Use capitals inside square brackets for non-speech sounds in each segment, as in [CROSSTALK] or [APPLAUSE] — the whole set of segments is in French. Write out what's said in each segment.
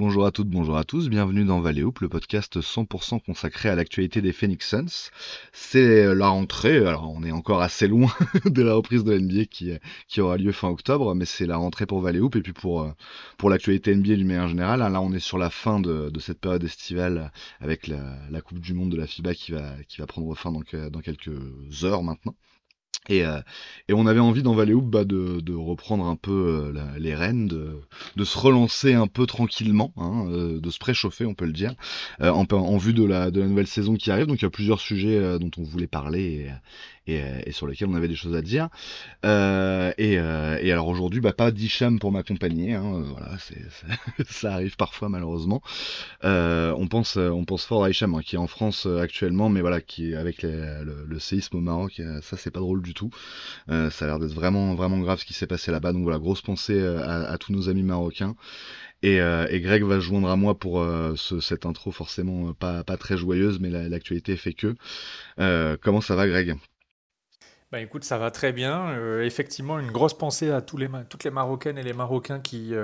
Bonjour à toutes, bonjour à tous, bienvenue dans Valley le podcast 100% consacré à l'actualité des Phoenix Suns. C'est la rentrée, alors on est encore assez loin [LAUGHS] de la reprise de l'NBA qui, qui aura lieu fin octobre, mais c'est la rentrée pour Valley Hoop et puis pour, euh, l'actualité NBA du meilleur général. Là on est sur la fin de, cette période estivale avec la, Coupe du Monde de la FIBA qui va, prendre fin dans quelques heures maintenant. Et, euh, et, on avait envie dans Valley Hoop bah, de, reprendre un peu euh, les rênes, de, se relancer un peu tranquillement, hein, euh, de se préchauffer, on peut le dire, en, en, vue de la, de la nouvelle saison qui arrive. Donc il y a plusieurs sujets dont on voulait parler et, et, et, sur lesquels on avait des choses à dire. et, alors aujourd'hui, bah, pas d'Icham pour m'accompagner, hein, voilà, c'est, [LAUGHS] ça arrive parfois malheureusement. on pense, on pense fort à Hicham hein, qui est en France actuellement, mais voilà, qui est avec le, séisme au Maroc, ça c'est pas drôle du tout. Euh, ça a l'air d'être vraiment, vraiment grave ce qui s'est passé là-bas. Donc voilà, grosse pensée euh, à, tous nos amis marocains. Et, euh, et, Greg va joindre à moi pour ce, cette intro forcément pas, pas très joyeuse, mais l'actualité fait que. comment ça va Greg? Bah écoute, ça va très bien. effectivement, une grosse pensée à tous les, toutes les Marocaines et les Marocains qui,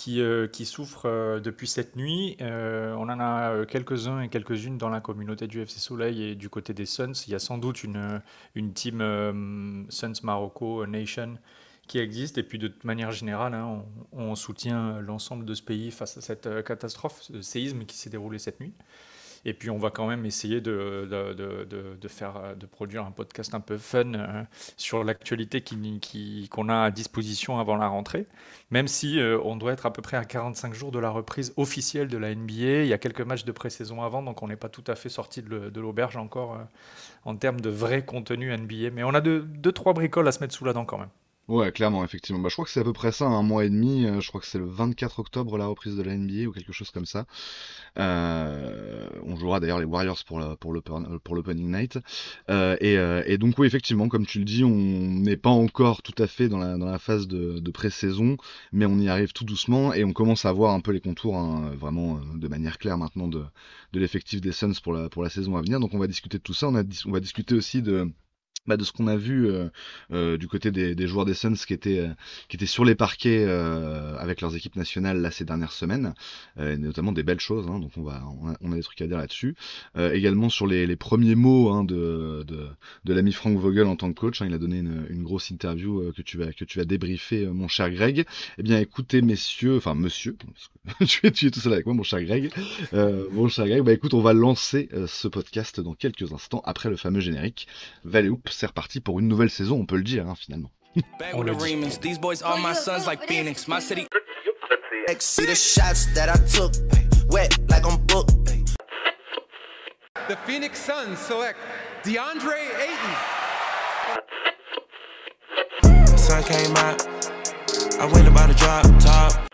qui, euh, qui souffrent euh, depuis cette nuit. Euh, on en a quelques-uns et quelques-unes dans la communauté du FC Soleil et du côté des Suns. Il y a sans doute une, une team Suns Marocco Nation qui existe. Et puis de manière générale, hein, on, soutient l'ensemble de ce pays face à cette catastrophe, ce séisme qui s'est déroulé cette nuit. Et puis on va quand même essayer de, de, de, faire, de produire un podcast un peu fun euh, sur l'actualité qu'on a à disposition avant la rentrée. Même si euh, on doit être à peu près à 45 jours de la reprise officielle de la NBA. Il y a quelques matchs de pré-saison avant, donc on n'est pas tout à fait sorti de l'auberge encore euh, en termes de vrai contenu NBA. Mais on a deux, deux, trois bricoles à se mettre sous la dent quand même. Ouais, clairement, effectivement. Bah, je crois que c'est à peu près ça, un mois et demi. Euh, je crois que c'est le 24 octobre la reprise de la NBA ou quelque chose comme ça. Euh, on jouera d'ailleurs les Warriors pour pour l'opening night. Euh, et, donc oui, effectivement, comme tu le dis, on n'est pas encore tout à fait dans la, dans la phase de, de pré-saison, mais on y arrive tout doucement et on commence à voir un peu les contours hein, vraiment de manière claire maintenant de, de l'effectif des Suns pour la, pour la saison à venir. Donc on va discuter de tout ça. On, a, on va discuter aussi de bah, de ce qu'on a vu euh, euh, du côté des, joueurs des Suns qui étaient, euh, qui étaient sur les parquets avec leurs équipes nationales là ces dernières semaines, et notamment des belles choses, hein, donc on, va, on a, des trucs à dire là-dessus. également sur les, les premiers mots hein, de, de, l'ami Frank Vogel en tant que coach, hein, il a donné une, grosse interview que, tu vas, que tu vas débriefer, mon cher Greg. Eh bien écoutez messieurs, enfin monsieur, [LAUGHS] tu, es, tout seul avec moi mon cher Greg, mon cher Greg, bah écoute on va lancer ce podcast dans quelques instants après le fameux générique. Valley c'est reparti pour une nouvelle saison, on peut le dire hein, finalement. On le These boys are my sons like Phoenix. My city. See the shots that I took, wet like I'm booked. The Phoenix Suns select DeAndre Ayton. The sun came out. I went about to drop top.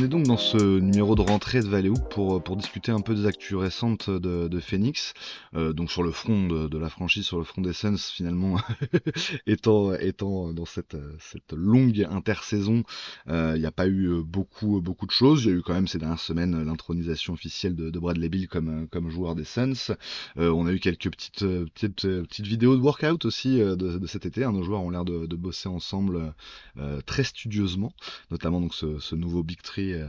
On est donc dans ce numéro de rentrée de Valley pour, pour discuter un peu des actus récentes de, Phoenix, euh, donc sur le front de, la franchise, sur le front des Suns finalement, [LAUGHS] étant, dans cette, longue intersaison, euh, il n'y a pas eu beaucoup, de choses. Il y a eu quand même ces dernières semaines l'intronisation officielle de, Bradley Bill comme, joueur des Suns. Euh, on a eu quelques petites, vidéos de workout aussi de, cet été. Nos joueurs ont l'air de, bosser ensemble très studieusement, notamment donc ce nouveau Big Tree euh,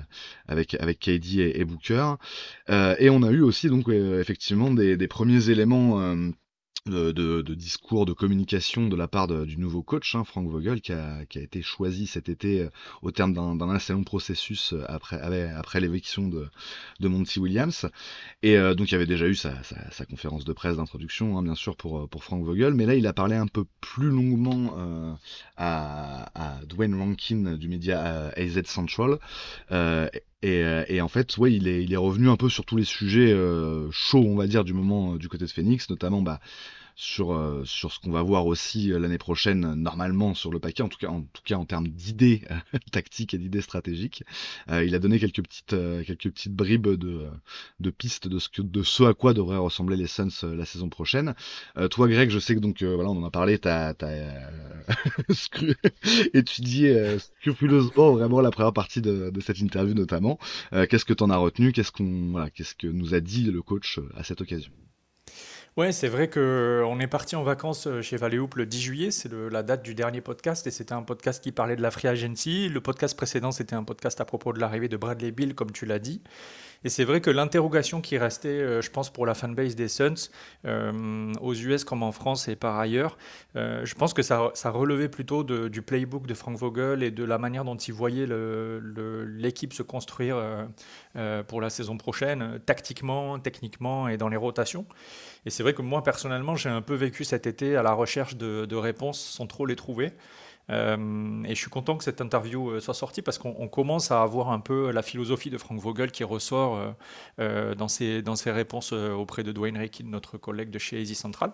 avec avec KD et, Booker. Euh, et on a eu aussi donc euh, effectivement des, des premiers éléments de, de, discours, de communication de la part du nouveau coach, hein, Frank Vogel, qui a, qui a, été choisi cet été au terme d'un assez long processus après, après l'éviction de, de Monty Williams. Et donc il y avait déjà eu sa, sa, sa conférence de presse d'introduction, hein, bien sûr, pour, pour Frank Vogel, mais là il a parlé un peu plus longuement euh, à, à, Dwayne Rankin du média AZ Central. Euh, et, et, en fait, ouais, il est, il est revenu un peu sur tous les sujets euh, chauds, on va dire, du moment du côté de Phoenix, notamment bah, sur, euh, sur ce qu'on va voir aussi euh, l'année prochaine, normalement sur le paquet, en tout cas en, tout cas en termes d'idées [LAUGHS] tactiques et d'idées stratégiques. il a donné quelques petites, quelques petites bribes de, de pistes de ce, que, de ce à quoi devraient ressembler les Suns la saison prochaine. toi, Greg, je sais que donc, voilà, on en a parlé, tu as, [LAUGHS] [LAUGHS] étudié scrupuleusement vraiment la première partie de, de cette interview notamment. qu'est-ce que tu en as retenu? Qu'est-ce qu'on, voilà, qu'est-ce que nous a dit le coach à cette occasion? Ouais, c'est vrai qu'on est parti en vacances euh, chez Valéoup le 10 juillet, c'est la date du dernier podcast, et c'était un podcast qui parlait de la Free Agency. Le podcast précédent, c'était un podcast à propos de l'arrivée de Bradley Bill, comme tu l'as dit. Et c'est vrai que l'interrogation qui restait, euh, je pense, pour la fanbase des Suns, euh, aux US comme en France et par ailleurs, euh, je pense que ça, ça relevait plutôt du playbook de Frank Vogel et de la manière dont il voyait l'équipe se construire pour la saison prochaine, tactiquement, techniquement et dans les rotations. Et c'est vrai que moi, personnellement, j'ai un peu vécu cet été à la recherche de, de réponses sans trop les trouver. Euh, et je suis content que cette interview euh, soit sortie parce qu'on commence à avoir un peu la philosophie de Frank Vogel qui ressort euh, dans, ses, dans ses réponses auprès de Dwayne Rekin, notre collègue de chez Easy Central.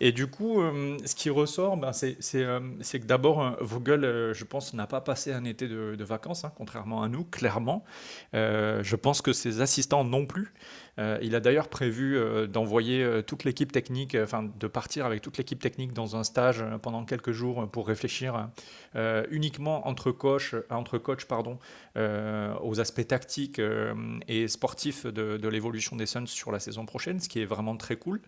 Et du coup, ce qui ressort, ben, c'est que d'abord, Vogel, je pense, n'a pas passé un été de, vacances, hein, contrairement à nous, clairement. je pense que ses assistants non plus. Euh, il a d'ailleurs prévu euh, d'envoyer euh, toute l'équipe technique, enfin de partir avec toute l'équipe technique dans un stage pendant quelques jours pour réfléchir uniquement entre coach, entre coach pardon, aux aspects tactiques et sportifs de, l'évolution des Suns sur la saison prochaine, ce qui est vraiment très cool.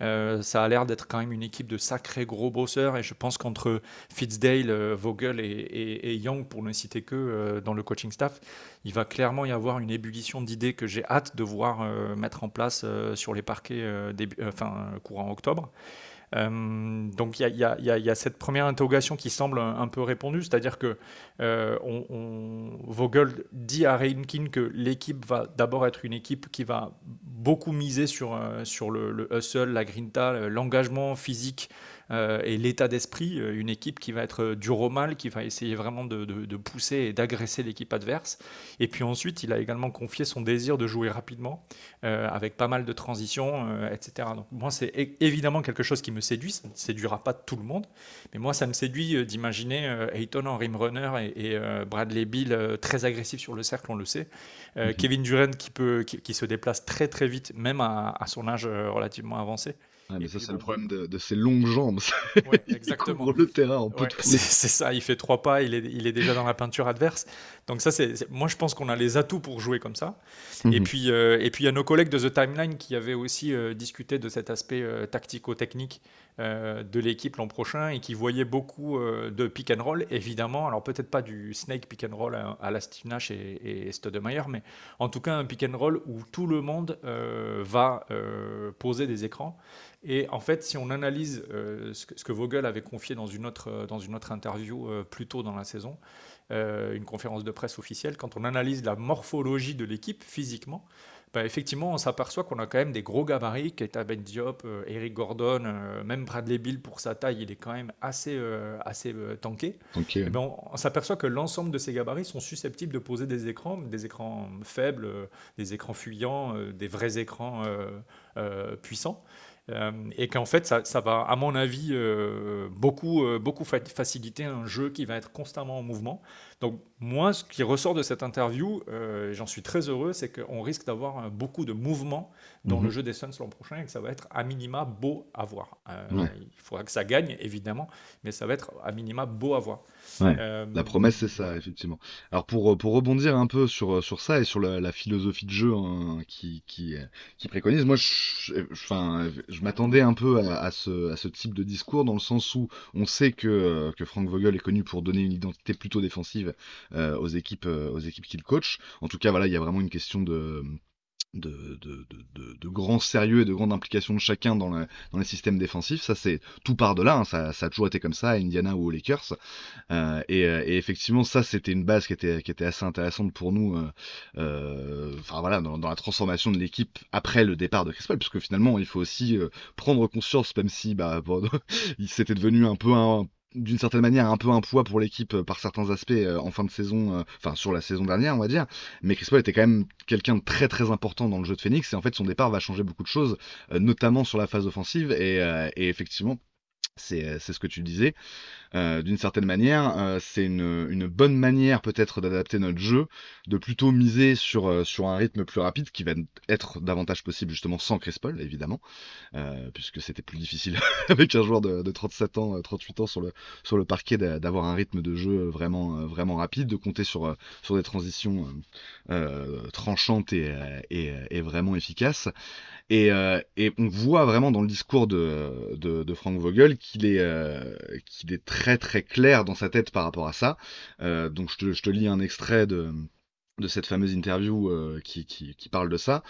ça a l'air d'être quand même une équipe de sacrés gros bosseurs et je pense qu'entre Fitzdale, Vogel et, Young, pour ne citer que dans le coaching staff, il va clairement y avoir une ébullition d'idées que j'ai hâte de voir mettre en place euh, sur les parquets euh, début, euh, courant octobre. donc il y, a cette première interrogation qui semble un, peu répondue, c'est-à-dire que Vogel dit à Reinkin que l'équipe va d'abord être une équipe qui va beaucoup miser sur, sur le, le hustle, la grinta, l'engagement physique euh, et l'état d'esprit, euh, une équipe qui va être dur au mal, qui va essayer vraiment de, de, pousser et d'agresser l'équipe adverse. Et puis ensuite, il a également confié son désir de jouer rapidement, euh, avec pas mal de transitions, etc. Donc moi, c'est évidemment quelque chose qui me séduit, ça ne séduira pas tout le monde, mais moi, ça me séduit d'imaginer Ayton en rim runner et, Bradley Bill très agressif sur le cercle, on le sait. Mhm. Kevin Durant qui, peut, qui, se déplace très très vite, même à, à son âge relativement avancé. Ah, mais ça, c'est le problème de, de, ses longues jambes. Ouais, [LAUGHS] exactement. le terrain en ouais, C'est ça, il fait trois pas, il est, il est déjà dans la peinture adverse. Donc, ça, c'est moi, je pense qu'on a les atouts pour jouer comme ça. Et mhm. puis, euh, et puis, il y a nos collègues de The Timeline qui avaient aussi euh, discuté de cet aspect euh, tactico-technique de l'équipe l'an prochain et qui voyaient beaucoup de pick and roll, évidemment. Alors, peut-être pas du snake pick and roll à, la Steve Nash et, et Stoudemire, mais en tout cas, un pick and roll où tout le monde va poser des écrans. Et en fait, si on analyse euh, ce, que, Vogel avait confié dans une autre, dans une autre interview plus tôt dans la saison, une conférence de presse officielle, quand on analyse la morphologie de l'équipe physiquement, bah, effectivement, on s'aperçoit qu'on a quand même des gros gabarits, Keita Ben Diop, Eric Gordon, même Bradley Bill pour sa taille, il est quand même assez, assez tanké. Ben, on, s'aperçoit que l'ensemble de ces gabarits sont susceptibles de poser des écrans, des écrans faibles, des écrans fuyants, des vrais écrans puissants. Euh, et qu'en fait, ça, ça, va, à mon avis, euh, beaucoup, euh, beaucoup faciliter un jeu qui va être constamment en mouvement. Donc moi, ce qui ressort de cette interview, j'en suis très heureux, c'est qu'on risque d'avoir beaucoup de mouvement dans le mhm. jeu des Suns l'an prochain et que ça va être à minima beau à voir. Il faudra que ça gagne, évidemment, mais ça va être à minima beau à voir. Euh, la promesse, c'est ça, effectivement. Alors pour, pour rebondir un peu sur, sur ça et sur la, philosophie de jeu hein, qui, qui, qui, préconise, moi, je, enfin, je m'attendais un peu à, ce, à ce type de discours dans le sens où on sait que, que Frank Vogel est connu pour donner une identité plutôt défensive euh, aux équipes, aux équipes qu'il coach. En tout cas, voilà, il y a vraiment une question de de, de, de, de, grand sérieux et de grande implication de chacun dans, le, dans les systèmes défensifs. Ça, c'est tout part de là. Hein. Ça, ça, a toujours été comme ça à Indiana ou aux Lakers. Euh, et, euh, et, effectivement, ça, c'était une base qui était, qui était assez intéressante pour nous. Euh, euh voilà, dans, la transformation de l'équipe après le départ de Chris Paul, puisque finalement, il faut aussi euh, prendre conscience, même si bah, [LAUGHS] il s'était devenu un peu un d'une certaine manière un peu un poids pour l'équipe euh, par certains aspects euh, en fin de saison, euh, enfin sur la saison dernière on va dire, mais Chris Paul était quand même quelqu'un de très très important dans le jeu de Phoenix. Et en fait son départ va changer beaucoup de choses, notamment sur la phase offensive. Et, et effectivement c'est ce que tu disais. Euh, d'une certaine manière, euh, c'est une, une, bonne manière peut-être d'adapter notre jeu, de plutôt miser sur, euh, sur un rythme plus rapide qui va être davantage possible justement sans Chris évidemment, puisque c'était plus difficile [LAUGHS] avec un joueur de, de, 37 ans, 38 ans sur le, sur le parquet d'avoir un rythme de jeu vraiment, vraiment rapide, de compter sur, sur des transitions tranchantes et, et, vraiment efficaces. Et, et, on voit vraiment dans le discours de, de, de Frank Vogel qu'il est, qu'il est très très très clair dans sa tête par rapport à ça. Euh, donc je te, lis un extrait de, de cette fameuse interview euh, qui, qui, parle de ça.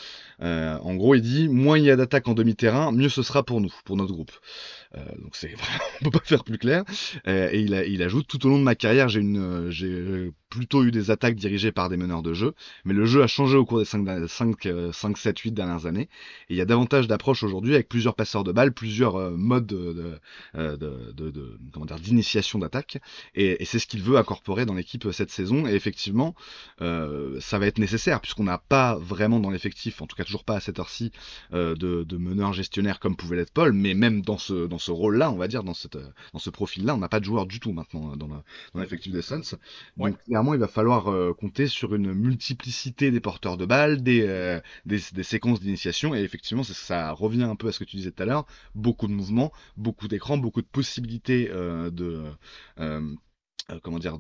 Euh, en gros, il dit moins il y a d'attaques en demi-terrain, mieux ce sera pour nous, pour notre groupe. Donc c'est [LAUGHS] on peut pas faire plus clair. Et il, il, ajoute tout au long de ma carrière, j'ai une, j'ai plutôt eu des attaques dirigées par des meneurs de jeu, mais le jeu a changé au cours des 5, 5, 5 7, 8 dernières années. Et il y a davantage d'approches aujourd'hui avec plusieurs passeurs de balles, plusieurs euh, modes de, de, de, de comment dire d'initiation d'attaque. Et, et c'est ce qu'il veut incorporer dans l'équipe cette saison. Et effectivement, euh, ça va être nécessaire puisqu'on n'a pas vraiment dans l'effectif, en tout cas toujours pas à cette heure-ci, euh, de, de meneurs gestionnaires comme pouvait l'être Paul, mais même dans ce, dans ce rôle-là, on va dire, dans, cette, dans ce profil-là, on n'a pas de joueur du tout maintenant euh, dans l'effectif des Suns. Donc il va falloir euh, compter sur une multiplicité des porteurs de balles, des, euh, séquences d'initiation, et effectivement, ça, ça, revient un peu à ce que tu disais tout à l'heure, beaucoup de mouvements, beaucoup d'écrans, beaucoup de possibilités de euh, comment dire,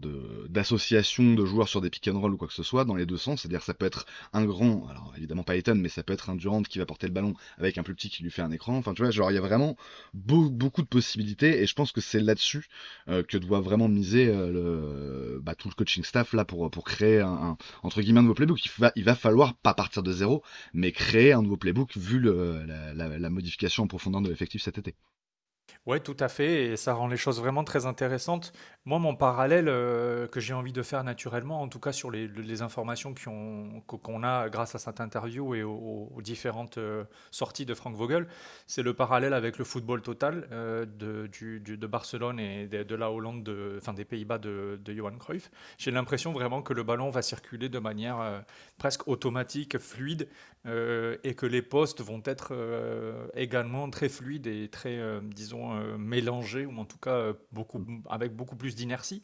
d'association de joueurs sur des pick and roll ou quoi que ce soit dans les deux sens. C'est-à-dire ça peut être un grand, alors évidemment pas Ethan, mais ça peut être un Durant qui va porter le ballon avec un plus petit qui lui fait un écran. Enfin tu vois, genre il y a vraiment beaucoup de possibilités et je pense que c'est là-dessus euh, que doit vraiment miser euh, le, bah, tout le coaching staff là pour pour créer un, entre guillemets un nouveau playbook. Il va falloir pas partir de zéro, mais créer un nouveau playbook vu la, la modification en profondeur de l'effectif cet été. Ouais, tout à fait, et ça rend les choses vraiment très intéressantes. Moi, mon parallèle euh, que j'ai envie de faire naturellement, en tout cas sur les, informations qu'on a grâce à cette interview et aux, différentes euh, sorties de Frank Vogel, c'est le parallèle avec le football total euh, de, Barcelone et de, la Hollande, de, enfin des Pays-Bas de, Johan Cruyff. J'ai l'impression vraiment que le ballon va circuler de manière presque automatique, fluide, et que les postes vont être également très fluides et très, disons, euh, mélangé, ou en tout cas euh, avec beaucoup plus d'inertie.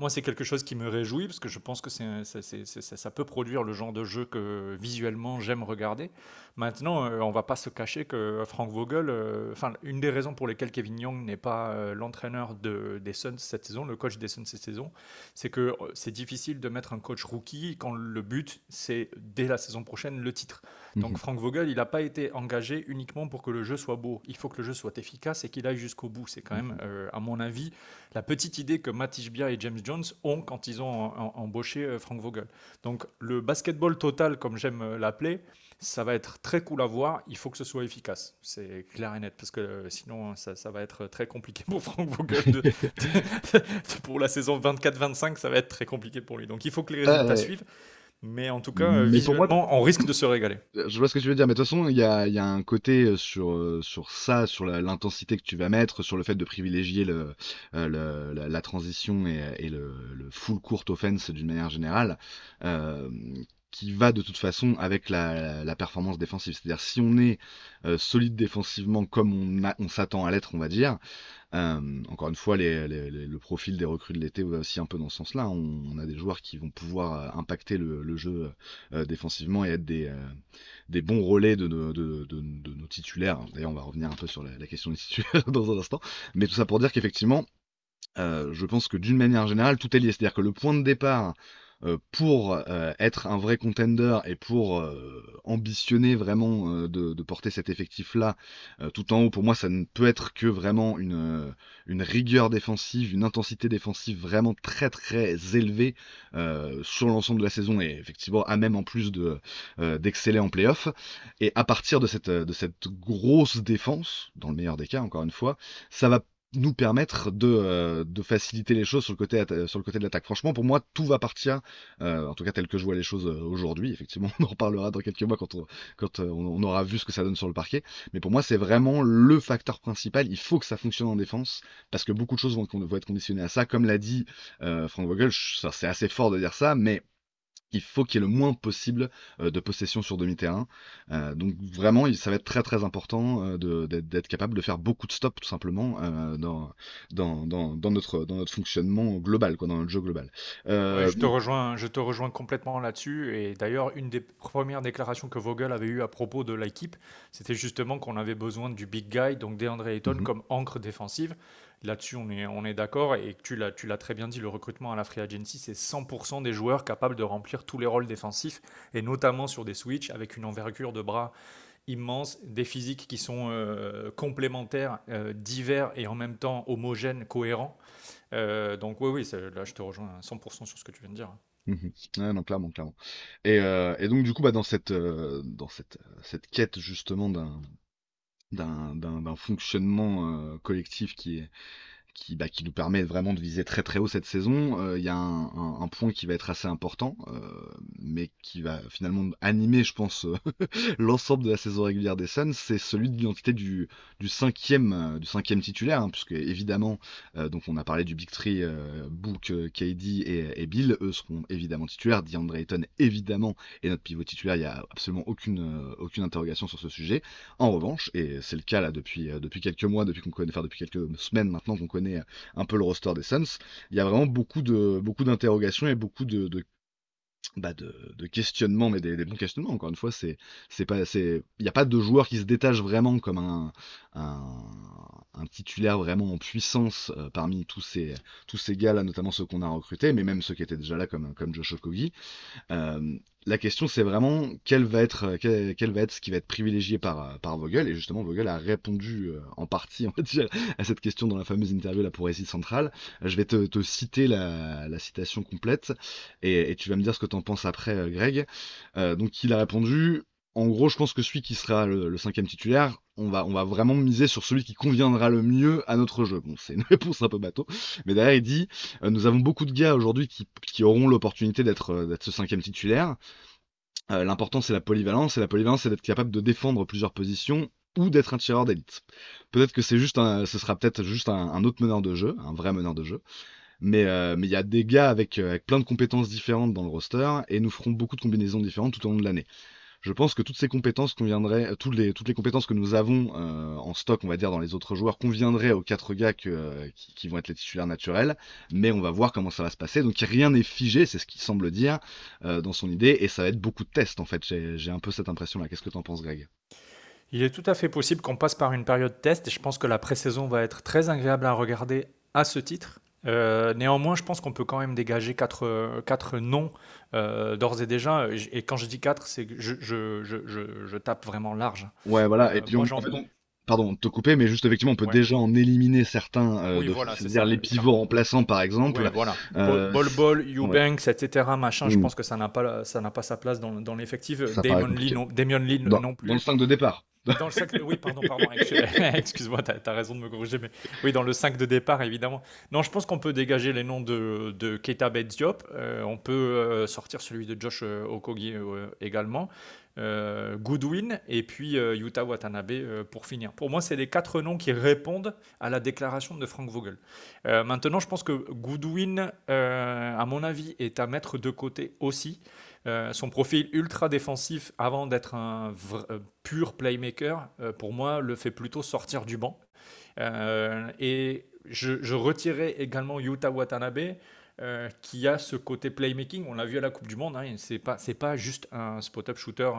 Moi, c'est quelque chose qui me réjouit parce que je pense que c'est, ça peut produire le genre de jeu que visuellement j'aime regarder. Maintenant, euh, on va pas se cacher que Frank Vogel, enfin, une des raisons pour lesquelles Kevin Young n'est pas l'entraîneur de, des Suns cette saison, le coach des Suns cette saison, c'est que c'est difficile de mettre un coach rookie quand le but, c'est dès la saison prochaine le titre. Donc mhm. Frank Vogel, il n'a pas été engagé uniquement pour que le jeu soit beau. Il faut que le jeu soit efficace et qu'il aille jusqu'au bout. C'est quand même, mhm. euh, à mon avis, la petite idée que Matt Ishbia et James Jones ont quand ils ont embauché euh, Frank Vogel. Donc le basketball total, comme j'aime euh, l'appeler, ça va être très cool à voir. Il faut que ce soit efficace. C'est clair et net. Parce que sinon, ça, va être très compliqué pour Frank Vogel. [LAUGHS] pour la saison 24-25, ça va être très compliqué pour lui. Donc il faut que les résultats suivent. Mais en tout cas, visuellement, on risque de se régaler. Je vois ce que tu veux dire, mais de toute façon, il y a, y a, un côté euh, sur, euh, sur ça, sur l'intensité que tu vas mettre, sur le fait de privilégier le, euh, le la, la, transition et, et le, le, full court offense d'une manière générale, euh, qui va de toute façon avec la, la performance défensive. C'est-à-dire si on est euh, solide défensivement comme on, on s'attend à l'être, on va dire, euh, encore une fois, le profil des recrues de l'été va aussi un peu dans ce sens-là. On, a des joueurs qui vont pouvoir euh, impacter le, jeu euh, défensivement et être des, bons relais de, nos titulaires. D'ailleurs, on va revenir un peu sur la, question des titulaires [LAUGHS] dans un instant. Mais tout ça pour dire qu'effectivement, je pense que d'une manière générale, tout est lié. C'est-à-dire que le point de départ pour euh, être un vrai contender et pour euh, ambitionner vraiment de, porter cet effectif-là tout en haut, pour moi, ça ne peut être que vraiment une, rigueur défensive, une intensité défensive vraiment très très élevée sur l'ensemble de la saison et effectivement à même en plus de d'exceller en playoff. Et à partir de cette grosse défense, dans le meilleur des cas, encore une fois, ça va nous permettre de, euh, de, faciliter les choses sur le côté, sur le côté de l'attaque. Franchement, pour moi, tout va partir, euh, en tout cas tel que je vois les choses euh, aujourd'hui. Effectivement, [LAUGHS] on en reparlera dans quelques mois quand, on, aura vu ce que ça donne sur le parquet. Mais pour moi, c'est vraiment le facteur principal. Il faut que ça fonctionne en défense, parce que beaucoup de choses vont, vont être conditionnées à ça. Comme l'a dit Frank Vogel, c'est assez fort de dire ça, mais il faut qu'il y ait le moins possible euh, de possession sur demi-terrain. Euh, donc vraiment, ça va être très très important euh, d'être capable de faire beaucoup de stops tout simplement dans, dans, dans, notre, dans notre fonctionnement global, quoi, dans notre jeu global. je, te rejoins, je te rejoins complètement là-dessus. Et d'ailleurs, une des premières déclarations que Vogel avait eues à propos de l'équipe, c'était justement qu'on avait besoin du big guy, donc DeAndre Ayton, mm-hmm. comme encre défensive. Là-dessus, on est, d'accord. Et tu l'as, très bien dit, le recrutement à la Free Agency, c'est 100% des joueurs capables de remplir tous les rôles défensifs, et notamment sur des switches avec une envergure de bras immense, des physiques qui sont euh, complémentaires, euh, divers et en même temps homogènes, cohérents. Euh, donc oui, oui, là je te rejoins à 100% sur ce que tu viens de dire. Mmh non, clairement, clairement. Et, donc du coup, bah, dans cette quête justement d'un d'un fonctionnement euh, collectif qui est, qui, bah, qui nous permet vraiment de viser très très haut cette saison. Euh, il y a un, point qui va être assez important, euh, mais qui va finalement animer, je pense, [LAUGHS] l'ensemble de la saison régulière des Suns, c'est celui de l'identité du, cinquième, euh, du cinquième titulaire, hein, puisque évidemment, donc on a parlé du Big Three, Book, KD et, Bill, eux seront évidemment titulaires, DeAndre Ayton évidemment et notre pivot titulaire, il n'y a absolument aucune, aucune interrogation sur ce sujet. En revanche, et c'est le cas là depuis, depuis quelques mois, depuis qu'on connaît, enfin depuis quelques semaines maintenant qu'on connaît un peu le roster des Suns, il y a vraiment beaucoup de beaucoup d'interrogations et beaucoup de, de bah questionnements, mais des, bons questionnements. Encore une fois, c'est c'est pas c'est il n'y a pas de joueur qui se détache vraiment comme un un, titulaire vraiment en puissance euh, parmi tous ces tous ces gars là, notamment ceux qu'on a recrutés, mais même ceux qui étaient déjà là comme comme Josh Okogie. Euh, la question c'est vraiment quel va être quel, va être ce qui va être privilégié par par Vogel et justement Vogel a répondu euh, en partie [LAUGHS] on va dire à cette question dans la fameuse interview là pour Récit Central. Je vais te, te citer la, citation complète et, tu vas me dire ce que tu en penses après euh, Greg. Euh, donc il a répondu en gros, je pense que celui qui sera le, cinquième titulaire, on va, vraiment miser sur celui qui conviendra le mieux à notre jeu. Bon, c'est une [LAUGHS] réponse un peu bateau, mais derrière il dit, euh, nous avons beaucoup de gars aujourd'hui qui, auront l'opportunité d'être, euh, d'être ce cinquième titulaire. Euh, L'important c'est la polyvalence, et la polyvalence c'est d'être capable de défendre plusieurs positions ou d'être un tireur d'élite. Peut-être que c'est juste un, ce sera peut-être juste un, autre meneur de jeu, un vrai meneur de jeu. Mais il y a des gars avec plein de compétences différentes dans le roster et nous ferons beaucoup de combinaisons différentes tout au long de l'année je pense que toutes ces compétences conviendraient, toutes les, toutes les compétences que nous avons euh, en stock, on va dire, dans les autres joueurs, conviendraient aux quatre gars que, qui, vont être les titulaires naturels, mais on va voir comment ça va se passer. Donc rien n'est figé, c'est ce qu'il semble dire euh, dans son idée, et ça va être beaucoup de tests en fait. J'ai un peu cette impression-là. Qu'est-ce que tu en penses, Greg? Il est tout à fait possible qu'on passe par une période test, et je pense que la pré-saison va être très agréable à regarder à ce titre. Euh, néanmoins, je pense qu'on peut quand même dégager quatre, quatre noms euh, d'ores et déjà. Et quand je dis quatre, c'est que je, je, je, je, tape vraiment large. Ouais, voilà. et euh, puis on, pardon, de te couper, mais juste effectivement, on peut déjà en éliminer certains, c'est-à-dire les pivots remplaçants par exemple. voilà. Ball Ball, Eubanks, etc. Machin. Je mm. pense que ça n'a pas, ça n'a pas sa place dans, dans l'effectif. Damon Lee, non, Damon Lee non plus. Dans le 5 de départ. Dans le 5 oui, pardon, pardon. [LAUGHS] Excuse-moi, tu as, raison de me corriger, mais oui, dans le 5 de départ, évidemment. Non, je pense qu'on peut dégager les noms de, de Keita Diop. Euh, on peut euh, sortir celui de Josh euh, Okogi également. Goodwin et puis Yuta Watanabe pour finir. Pour moi, c'est les quatre noms qui répondent à la déclaration de Frank Vogel. maintenant, je pense que Goodwin, à mon avis, est à mettre de côté aussi. Euh, son profil ultra défensif avant d'être un euh, pur playmaker, euh, pour moi, le fait plutôt sortir du banc. et je, je, retirais également Yuta Watanabe. qui a ce côté playmaking, on l'a vu à la Coupe du Monde, hein, c'est pas, juste un spot-up shooter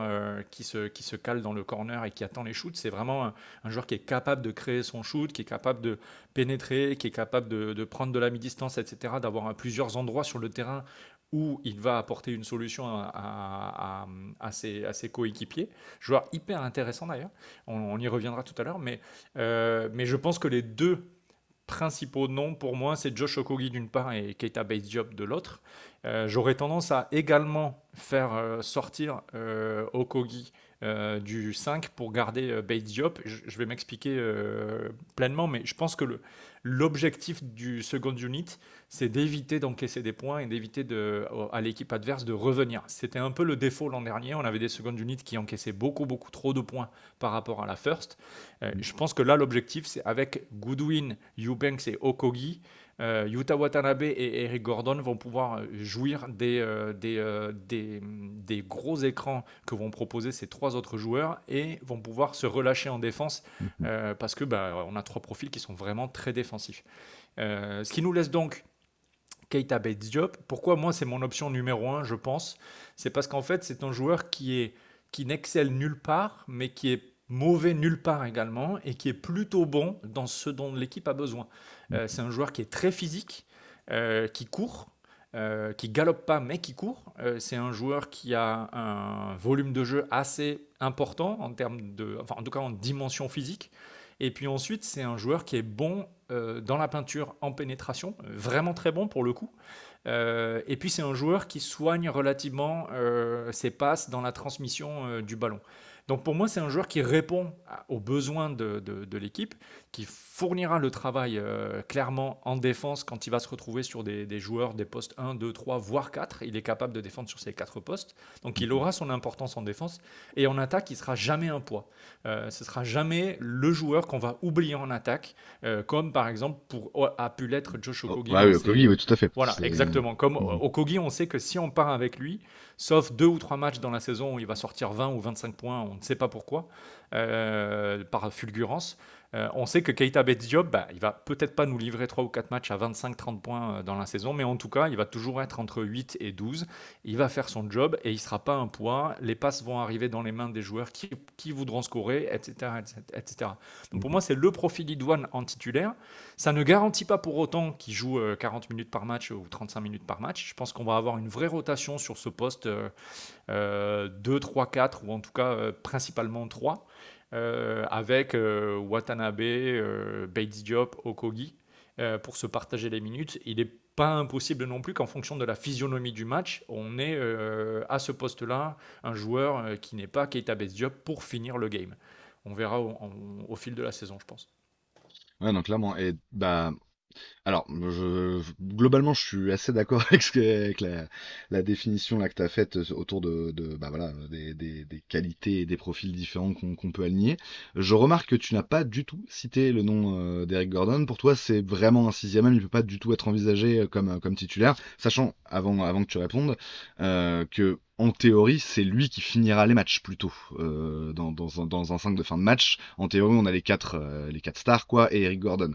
qui, se, cale dans le corner et qui attend les shoots, c'est vraiment un, joueur qui est capable de créer son shoot, qui est capable de pénétrer, qui est capable de, de prendre de la mi-distance, etc., d'avoir plusieurs endroits sur le terrain où il va apporter une solution à, ses, coéquipiers. Joueur hyper intéressant d'ailleurs, on, y reviendra tout à l'heure, mais, euh, mais je pense que les deux principaux noms pour moi, c'est Josh Okogi d'une part et Keita Bates Diop de l'autre. Euh, j'aurais tendance à également faire euh, sortir Okogi du 5 pour garder Bates Diop. Je, vais m'expliquer pleinement, mais je pense que l'objectif du second unit, c'est d'éviter d'encaisser des points et d'éviter à l'équipe adverse de revenir. C'était un peu le défaut l'an dernier. On avait des second units qui encaissaient beaucoup, beaucoup trop de points par rapport à la first. je pense que là, l'objectif, c'est avec Goodwin, Eubanks et Okogi, euh, Yuta Watanabe et Eric Gordon vont pouvoir euh, jouir des, euh, des, des, gros écrans que vont proposer ces trois autres joueurs et vont pouvoir se relâcher en défense mhm. parce que bah, on a trois profils qui sont vraiment très défensifs. ce qui nous laisse donc Keita Bates Diop. Pourquoi moi c'est mon option numéro un, je pense? C'est parce qu'en fait c'est un joueur qui est qui n'excelle nulle part, mais qui est mauvais nulle part également et qui est plutôt bon dans ce dont l'équipe a besoin. Euh, c'est un joueur qui est très physique, euh, qui court, euh, qui galope pas mais qui court. c'est un joueur qui a un volume de jeu assez important en termes de, enfin en tout cas en dimension physique. Et puis ensuite, c'est un joueur qui est bon dans la peinture en pénétration, vraiment très bon pour le coup. et puis c'est un joueur qui soigne relativement ses passes dans la transmission du ballon. Donc pour moi, c'est un joueur qui répond aux besoins de, l'équipe, qui fournira le travail euh, clairement en défense quand il va se retrouver sur des, des, joueurs des postes 1, 2, 3, voire 4. Il est capable de défendre sur ces 4 postes. Donc il aura son importance en défense. Et en attaque, il sera jamais un poids. Euh, ce sera jamais le joueur qu'on va oublier en attaque, euh, comme par exemple pour, a pu l'être Josh oh, Okogi. oui, Okogi, oui, tout à fait. Voilà, exactement. Comme mm. Okogi, on sait que si on part avec lui, sauf deux ou trois matchs dans la saison où il va sortir 20 ou 25 points, on ne sait pas pourquoi, euh, par fulgurance. Euh, on sait que Keita Diop, bah, il va peut-être pas nous livrer 3 ou 4 matchs à 25-30 points euh, dans la saison, mais en tout cas, il va toujours être entre 8 et 12. Il va faire son job et il sera pas un poids. Les passes vont arriver dans les mains des joueurs qui, qui voudront scorer, etc. etc. Donc pour moi, c'est le profil idoine en titulaire. Ça ne garantit pas pour autant qu'il joue 40 minutes par match ou 35 minutes par match. Je pense qu'on va avoir une vraie rotation sur ce poste 2, 3, 4 ou en tout cas principalement 3. Euh, avec euh, Watanabe, euh, Bates Diop, Okogi pour se partager les minutes. Il n'est pas impossible non plus qu'en fonction de la physionomie du match, on ait à ce poste-là un joueur qui n'est pas Keita Bates Diop pour finir le game. On verra au, au, fil de la saison, je pense. Ouais, donc clairement. Et bah, alors, globalement, je suis assez d'accord [LAUGHS] avec, la, définition que tu as faite autour de, bah, des, qualités et des profils différents qu'on peut aligner. Je remarque que tu n'as pas du tout cité le nom euh, d'Eric Gordon. Pour toi, c'est vraiment un sixième homme, il ne peut pas du tout être envisagé comme, comme titulaire, sachant, avant, que tu répondes, euh, que en théorie, c'est lui qui finira les matchs plutôt euh, dans, dans, un 5 de fin de match. En théorie, on a les quatre, euh, les quatre stars quoi et Eric Gordon.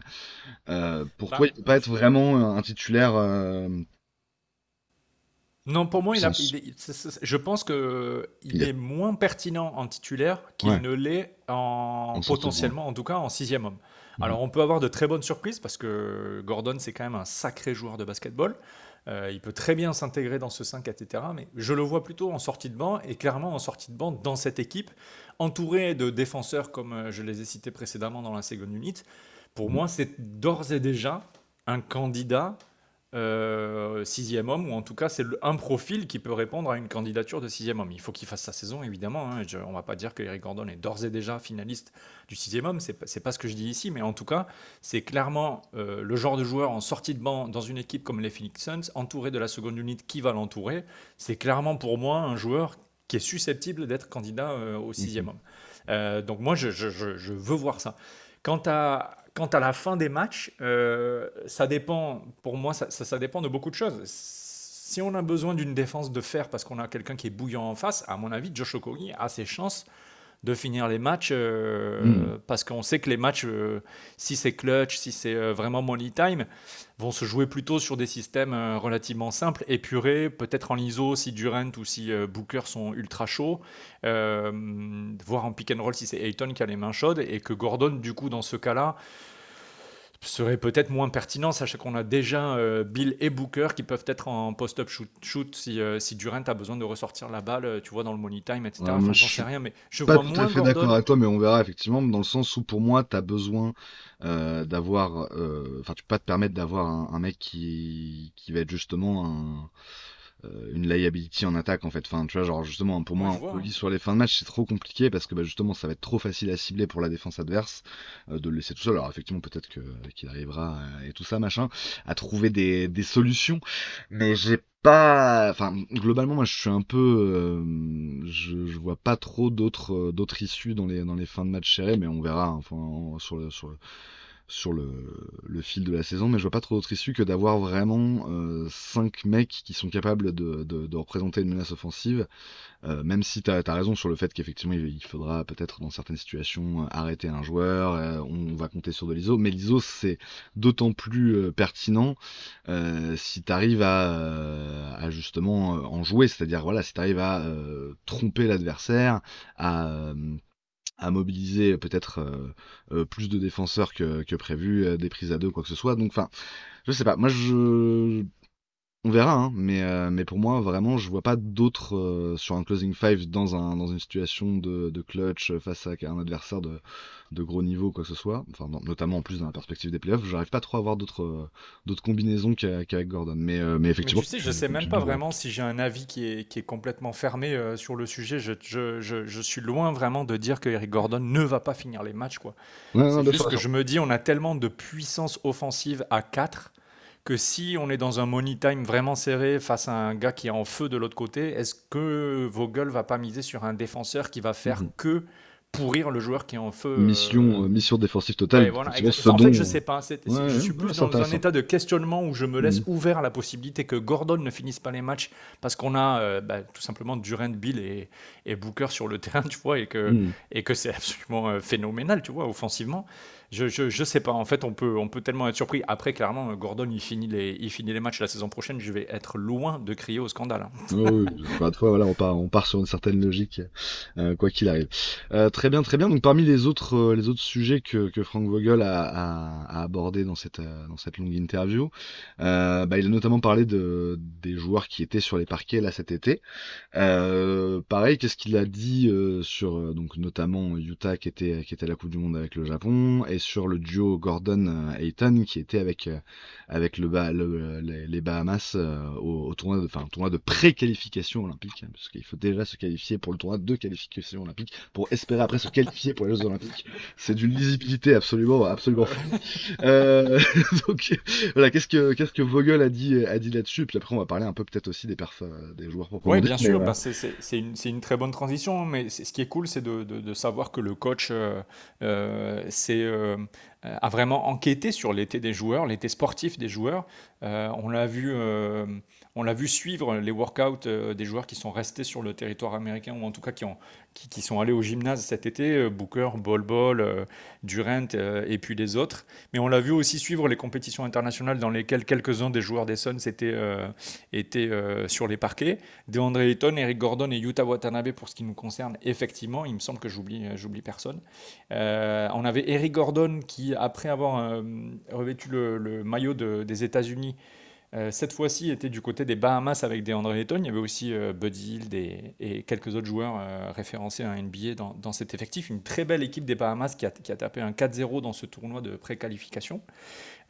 Euh, pour bah, toi, il peut pas être vraiment un titulaire. Non, pour moi, il a, je pense que il, est moins pertinent en titulaire qu'il ne l'est en, potentiellement, en tout cas en sixième homme. Mhm. Alors, on peut avoir de très bonnes surprises parce que Gordon, c'est quand même un sacré joueur de basketball. Euh, il peut très bien s'intégrer dans ce 5, etc. Mais je le vois plutôt en sortie de banc et clairement en sortie de banc dans cette équipe, entouré de défenseurs comme euh, je les ai cités précédemment dans la seconde unité. Pour moi, c'est d'ores et déjà un candidat euh, sixième homme, ou en tout cas c'est un profil qui peut répondre à une candidature de sixième homme. Il faut qu'il fasse sa saison, évidemment. Hein. on ne va pas dire que Eric Gordon est d'ores et déjà finaliste du sixième homme, c'est pas, pas ce que je dis ici, mais en tout cas c'est clairement euh, le genre de joueur en sortie de banc dans une équipe comme les Phoenix Suns, entouré de la seconde unité qui va l'entourer. C'est clairement pour moi un joueur qui est susceptible d'être candidat euh, au sixième mhm. homme. donc moi je, je, je veux voir ça. Quant à Quant à la fin des matchs, euh, ça dépend, pour moi, ça, dépend de beaucoup de choses. Si on a besoin d'une défense de fer parce qu'on a quelqu'un qui est bouillant en face, à mon avis, Josh Okogi a ses chances de finir les matchs euh, hmm. parce qu'on sait que les matchs, euh, si c'est clutch, si c'est vraiment money time, vont se jouer plutôt sur des systèmes relativement simples, épurés, peut-être en ISO si Durant ou si Booker sont ultra chauds, voire en pick and roll si c'est Ayton qui a les mains chaudes et que Gordon, du coup, dans ce cas-là, serait peut-être moins pertinent, sachant qu'on a déjà euh, Bill et Booker qui peuvent être en post-up shoot, shoot si, euh, si, Durant a besoin de ressortir la balle, euh, tu vois, dans le money time, etc. enfin, j'en sais rien, mais je pas vois tout à fait d'accord avec toi, mais on verra effectivement, dans le sens où pour moi, tu as besoin d'avoir. Enfin, tu peux pas te permettre d'avoir un, un, mec qui, qui va être justement un euh, une liability en attaque en fait. Enfin, tu vois, genre justement pour moi, en sur les fins de match, c'est trop compliqué parce que bah, justement, ça va être trop facile à cibler pour la défense adverse euh, de le laisser tout seul. Alors effectivement, peut-être que qu'il arrivera et tout ça, machin, à trouver des, des solutions. Mais j'ai pas, enfin globalement, moi je suis un peu, je, je vois pas trop d'autres d'autres issues dans les dans les fins de match serrés, mais on verra. Enfin, sur le sur le sur le, fil de la saison, mais je vois pas trop d'autre issue que d'avoir vraiment euh, 5 mecs qui sont capables de, représenter une menace offensive, euh, même si tu as, raison sur le fait qu'effectivement il, faudra peut-être dans certaines situations euh, arrêter un joueur, euh, on va compter sur de l'ISO, mais l'ISO c'est d'autant plus euh, pertinent si tu arrives à, à, justement en jouer, c'est-à-dire voilà, si tu arrives à tromper l'adversaire, à à mobiliser peut-être euh, euh, plus de défenseurs que, que prévu, euh, des prises à deux, quoi que ce soit. Donc, enfin, je sais pas. Moi, je, on verra, hein, mais, euh, mais pour moi, vraiment, je vois pas d'autres euh, sur un closing five dans, un, dans une situation de, de clutch face à un adversaire de, de gros niveau, quoi que ce soit. Enfin, notamment en plus dans la perspective des playoffs, j'arrive pas trop à avoir d'autres euh, d'autres combinaisons qu'avec Gordon. Mais, mais effectivement. tu sais, je sais même pas vraiment si j'ai un avis qui est, qui est complètement fermé sur le sujet. Je, je, je, je, suis loin vraiment de dire que Eric Gordon ne va pas finir les matchs, quoi. c'est juste que je me dis, on a tellement de puissance offensive à 4 que si on est dans un money time vraiment serré face à un gars qui est en feu de l'autre côté, est-ce que Vogel va pas miser sur un défenseur qui va faire mhm. que pourrir le joueur qui est en feu Mission, euh, euh, mission défensive totale. en fait, je sais pas. je suis plus dans un état de questionnement où je me laisse mhm. ouvert à la possibilité que Gordon ne finisse pas les matchs parce qu'on a euh, bah, tout simplement Durant, Bill et, et, Booker sur le [LAUGHS] terrain, tu vois, et que, mhm. et que c'est absolument phénoménal, tu vois, offensivement je, je, sais pas. En fait, on peut, on peut tellement être surpris. Après, clairement, Gordon, il finit les, il finit les matchs la saison prochaine. Je vais être loin de crier au scandale. Hein. oui, bah, voilà, on part, on part sur une certaine logique, euh, quoi qu'il arrive. Euh, très bien, très bien. Donc, parmi les autres, euh, les autres sujets que, que Frank Vogel a, a, a abordé dans cette, dans cette longue interview, bah, il a notamment parlé de, des joueurs qui étaient sur les parquets là cet été. pareil, qu'est-ce qu'il a dit sur, donc notamment Utah qui était, qui était à la Coupe du Monde avec le Japon et sur le duo Gordon-Ayton qui était avec, euh, avec le, les, Bahamas euh, au, tournoi de, enfin, tournoi de pré-qualification olympique, hein, parce qu'il faut déjà se qualifier pour le tournoi de qualification olympique pour espérer après se qualifier pour les Jeux olympiques. C'est d'une lisibilité absolument, absolument euh, [LAUGHS] donc voilà, qu'est-ce que qu'est-ce que Vogel a dit a dit là-dessus, puis après on va parler un peu peut-être aussi des perfs des joueurs pour Oui, bien sûr, bah, c'est une, une, très bonne transition, mais ce qui est cool, c'est de, de, savoir que le coach, c'est euh, a vraiment enquêté sur l'été des joueurs, l'été sportif des joueurs. Euh, on l'a vu, euh, on l'a vu suivre les workouts des joueurs qui sont restés sur le territoire américain ou en tout cas qui, ont, qui, sont allés au gymnase cet été, Booker, Bol Bol, Durant et puis les autres. Mais on l'a vu aussi suivre les compétitions internationales dans lesquelles quelques-uns des joueurs des Suns étaient, étaient sur les parquets. DeAndre Ayton, Eric Gordon et Yuta Watanabe pour ce qui nous concerne, effectivement, il me semble que j'oublie, personne. on avait Eric Gordon qui, après avoir euh, revêtu le, maillot des États-Unis, euh, cette fois-ci était du côté des Bahamas avec des André Ayton. Il y avait aussi euh, Buddy Hill et quelques autres joueurs référencés à NBA dans, cet effectif. Une très belle équipe des Bahamas qui a, tapé un 4-0 dans ce tournoi de préqualification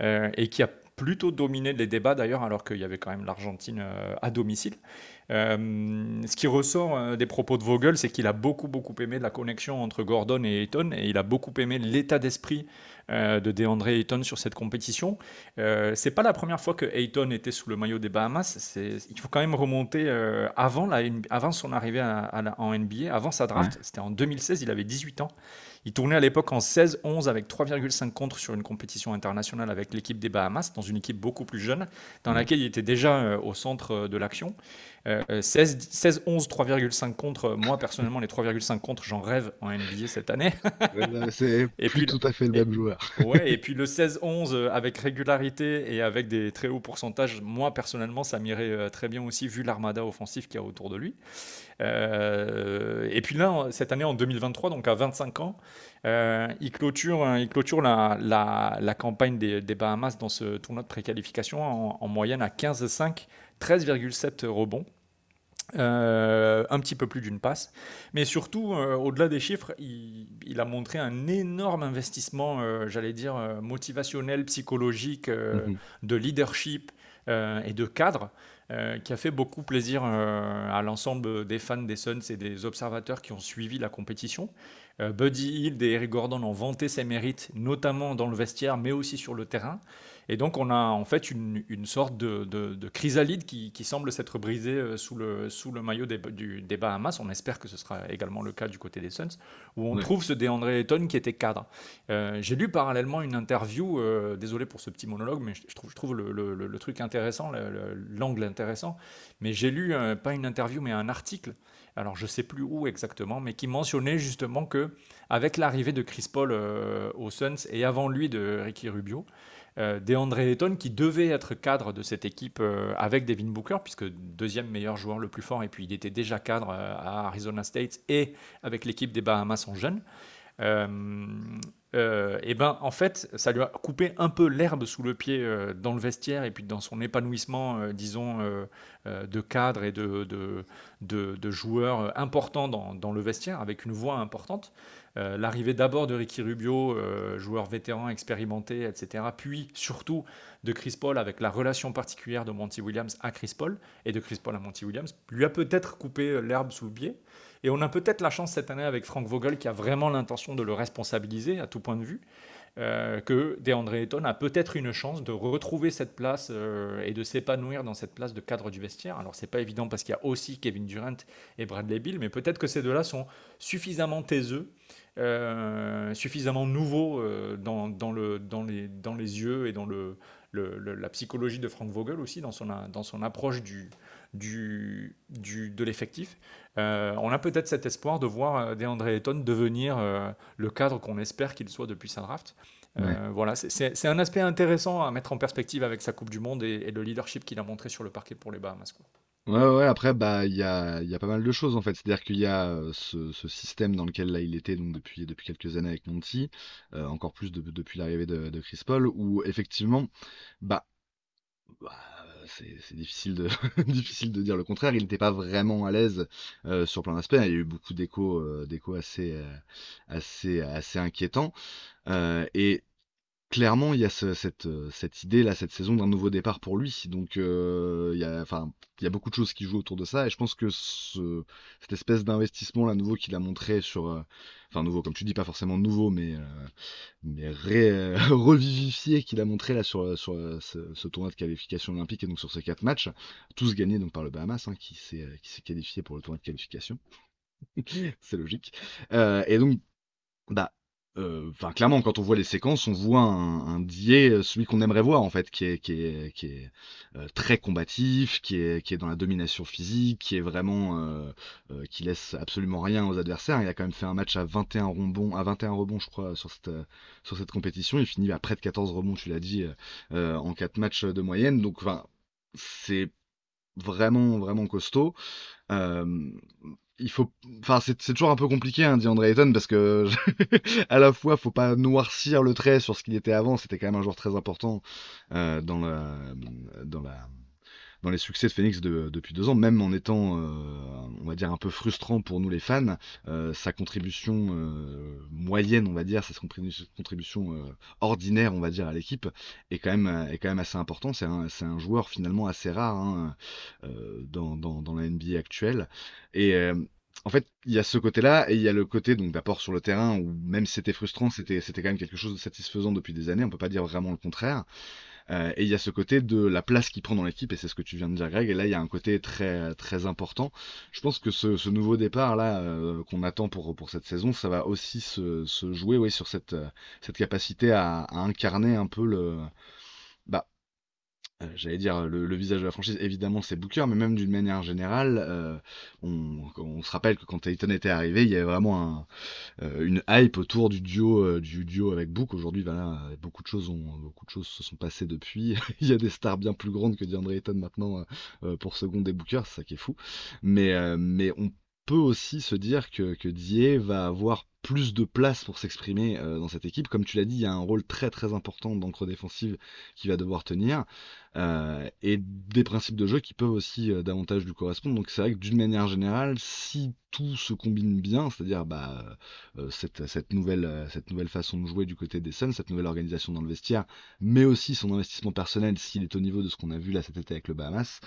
et qui a plutôt dominé les débats d'ailleurs, alors qu'il y avait quand même l'Argentine à domicile. Euh, ce qui ressort euh, des propos de Vogel, c'est qu'il a beaucoup, beaucoup aimé la connexion entre Gordon et Ayton, et il a beaucoup aimé l'état d'esprit euh, de DeAndre Ayton sur cette compétition. c'est pas la première fois que Ayton était sous le maillot des Bahamas. Il faut quand même remonter avant, la, avant son arrivée en NBA, avant sa draft. C'était en 2016, il avait 18 ans. Il tournait à l'époque en 16-11 avec 3,5 contre sur une compétition internationale avec l'équipe des Bahamas, dans une équipe beaucoup plus jeune, dans laquelle il était déjà au centre de l'action. 16, 16, 11, 3,5 contre. Moi, personnellement, les 3,5 contre, j'en rêve en NBA cette année. c'est [LAUGHS] et puis tout à fait le même joueur. ouais, et [LAUGHS] puis le 16-11 euh, avec régularité et avec des très hauts pourcentages, moi, personnellement, ça m'irait euh, très bien aussi, vu l'armada offensif qu'il y a autour de lui. Euh, et puis là, cette année, en 2023, donc à 25 ans, il clôture, hein, il clôture la, la, la campagne des, des, Bahamas dans ce tournoi de préqualification en, en moyenne à 15-5, 13,7 rebonds. Euh, un petit peu plus d'une passe. Mais surtout, euh, au-delà des chiffres, il, a montré un énorme investissement, euh, j'allais dire, motivationnel, psychologique, mhm. de leadership. et de cadre qui a fait beaucoup plaisir à l'ensemble des fans des Suns et des observateurs qui ont suivi la compétition. Buddy Hill et Eric Gordon ont vanté ses mérites, notamment dans le vestiaire, mais aussi sur le terrain. Et donc on a en fait une, sorte de, chrysalide qui, semble s'être brisée euh, sous le, sous le maillot des, du, des Bahamas. On espère que ce sera également le cas du côté des Suns, où on trouve ce DeAndre Ayton qui était cadre. Euh, j'ai lu parallèlement une interview, euh, désolé pour ce petit monologue, mais je trouve, je trouve le, le, truc intéressant, l'angle intéressant. Mais j'ai lu, pas une interview, mais un article alors je sais plus où exactement, mais qui mentionnait justement que avec l'arrivée de Chris Paul aux Suns et avant lui de Ricky Rubio, euh, DeAndre Ayton qui devait être cadre de cette équipe euh, avec Devin Booker, puisque deuxième meilleur joueur le plus fort, et puis il était déjà cadre euh, à Arizona State et avec l'équipe des Bahamas en jeune. et ben en fait, ça lui a coupé un peu l'herbe sous le pied dans le vestiaire et puis dans son épanouissement, disons, de cadre et de, de, de, joueur important dans, dans, le vestiaire avec une voix importante. Euh, l'arrivée d'abord de Ricky Rubio, euh, joueur vétéran, expérimenté, etc. Puis surtout de Chris Paul avec la relation particulière de Monty Williams à Chris Paul et de Chris Paul à Monty Williams, lui a peut-être coupé euh, l'herbe sous le pied. Et on a peut-être la chance cette année avec Frank Vogel qui a vraiment l'intention de le responsabiliser à tout point de vue. que DeAndre Ayton a peut-être une chance de retrouver cette place et de s'épanouir dans cette place de cadre du vestiaire. Alors c'est pas évident parce qu'il y a aussi Kevin Durant et Bradley Bill, mais peut-être que ces deux-là sont suffisamment taiseux euh, suffisamment nouveau euh, dans, dans, le, dans, les, yeux et dans la psychologie de Frank Vogel aussi, dans son approche du, du, du de l'effectif. Euh, on a peut-être cet espoir de voir DeAndre Ayton devenir le cadre qu'on espère qu'il soit depuis sa draft. voilà, c'est un aspect intéressant à mettre en perspective avec sa Coupe du Monde et, et le leadership qu'il a montré sur le parquet pour les Bahamas. Ouais, ouais, après, bah, il y a, y a pas mal de choses en fait. C'est-à-dire qu'il y a euh, ce, ce système dans lequel là il était donc depuis, depuis quelques années avec Monty, euh, encore plus de- depuis l'arrivée de, de Chris Paul, où effectivement, bah, bah, c'est difficile de, [LAUGHS] difficile de dire le contraire. Il n'était pas vraiment à l'aise euh, sur plein d'aspects. Il y a eu beaucoup d'échos, d'échos assez, assez, assez inquiétants. et clairement, il y a cette, euh, cette idée là, cette saison d'un nouveau départ pour lui. Donc, euh, il y a, enfin, il y a beaucoup de choses qui jouent autour de ça. Et je pense que ce, cette espèce d'investissement là nouveau qu'il a montré sur, euh, enfin nouveau, comme tu dis, pas forcément nouveau, mais mais [LAUGHS] revivifié qu'il a montré là sur sur ce, tournoi de qualification olympique et donc sur ces quatre matchs, tous gagnés donc par le Bahamas, hein, qui s'est qui s'est qualifié pour le tournoi de qualification. [LAUGHS] C'est logique. et donc, bah euh, enfin, clairement, quand on voit les séquences, on voit un, un euh, celui qu'on aimerait voir en fait, qui est, qui est, qui est euh, très combatif, qui est, qui est dans la domination physique, qui est vraiment, euh, qui laisse absolument rien aux adversaires. Il a quand même fait un match à 21 rebonds, à 21 rebonds, je crois, sur cette, sur cette compétition. Il finit à près de 14 rebonds, tu l'as dit, en 4 matchs de moyenne. Donc, c'est vraiment, vraiment costaud. Euh, il faut, enfin, c'est toujours un peu compliqué, hein, dit André Ayton, parce que [LAUGHS] à la fois, faut pas noircir le trait sur ce qu'il était avant. C'était quand même un joueur très important euh, dans la, dans la, dans les succès de Phoenix depuis deux ans, même en étant, euh, on va dire, un peu frustrant pour nous les fans, euh, sa contribution euh, moyenne, on va dire, sa contribution ordinaire, on va dire, à l'équipe, est quand même assez important. C'est un, joueur finalement assez rare hein, dans, la NBA actuelle. Et en fait, il y a ce côté-là et il y a le côté donc d'apport sur le terrain où même si c'était frustrant, c'était c'était quand même quelque chose de satisfaisant depuis des années. On peut pas dire vraiment le contraire. Euh, et il y a ce côté de la place qu'il prend dans l'équipe, et c'est ce que tu viens de dire, Greg. Et là, il y a un côté très très important. Je pense que ce, ce nouveau départ là euh, qu'on attend pour pour cette saison, ça va aussi se, se jouer, oui, sur cette cette capacité à, à incarner un peu le euh, j'allais dire le, visage de la franchise, évidemment c'est Booker, mais même d'une manière générale, euh, on, se rappelle que quand Ayton était arrivé, il y avait vraiment euh, une hype autour du duo, du duo avec Book. Aujourd'hui, voilà, beaucoup de choses ont, beaucoup de choses se sont passées depuis. [LAUGHS] il y a des stars bien plus grandes que DeAndre Ayton maintenant pour seconder Booker, c'est ça qui est fou. Mais, mais on peut aussi se dire que, que Die va avoir plus de place pour s'exprimer euh, dans cette équipe. Comme tu l'as dit, il y a un rôle très très important d'encre défensive qu'il va devoir tenir. Euh, et des principes de jeu qui peuvent aussi euh, davantage lui correspondre. Donc c'est vrai que d'une manière générale, si tout se combine bien, c'est-à-dire bah, cette, nouvelle, cette nouvelle façon de jouer du côté des Suns, cette nouvelle organisation dans le vestiaire, mais aussi son investissement personnel s'il est au niveau de ce qu'on a vu là cet été avec le Bahamas,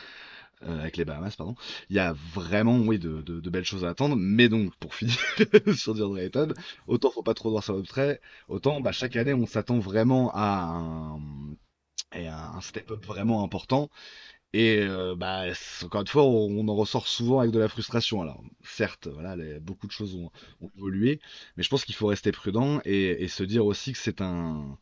euh, avec les Bahamas, pardon. Il y a vraiment, oui, de, belles choses à attendre. Mais donc, pour finir [LAUGHS] sur DeAndre Ayton, autant faut pas trop voir ça trait, autant bah, chaque année on s'attend vraiment à un, step-up vraiment important. Et euh, bah, encore une fois, on, en ressort souvent avec de la frustration. Alors, certes, beaucoup de choses ont, évolué, mais je pense qu'il faut rester prudent et se dire aussi que c'est un,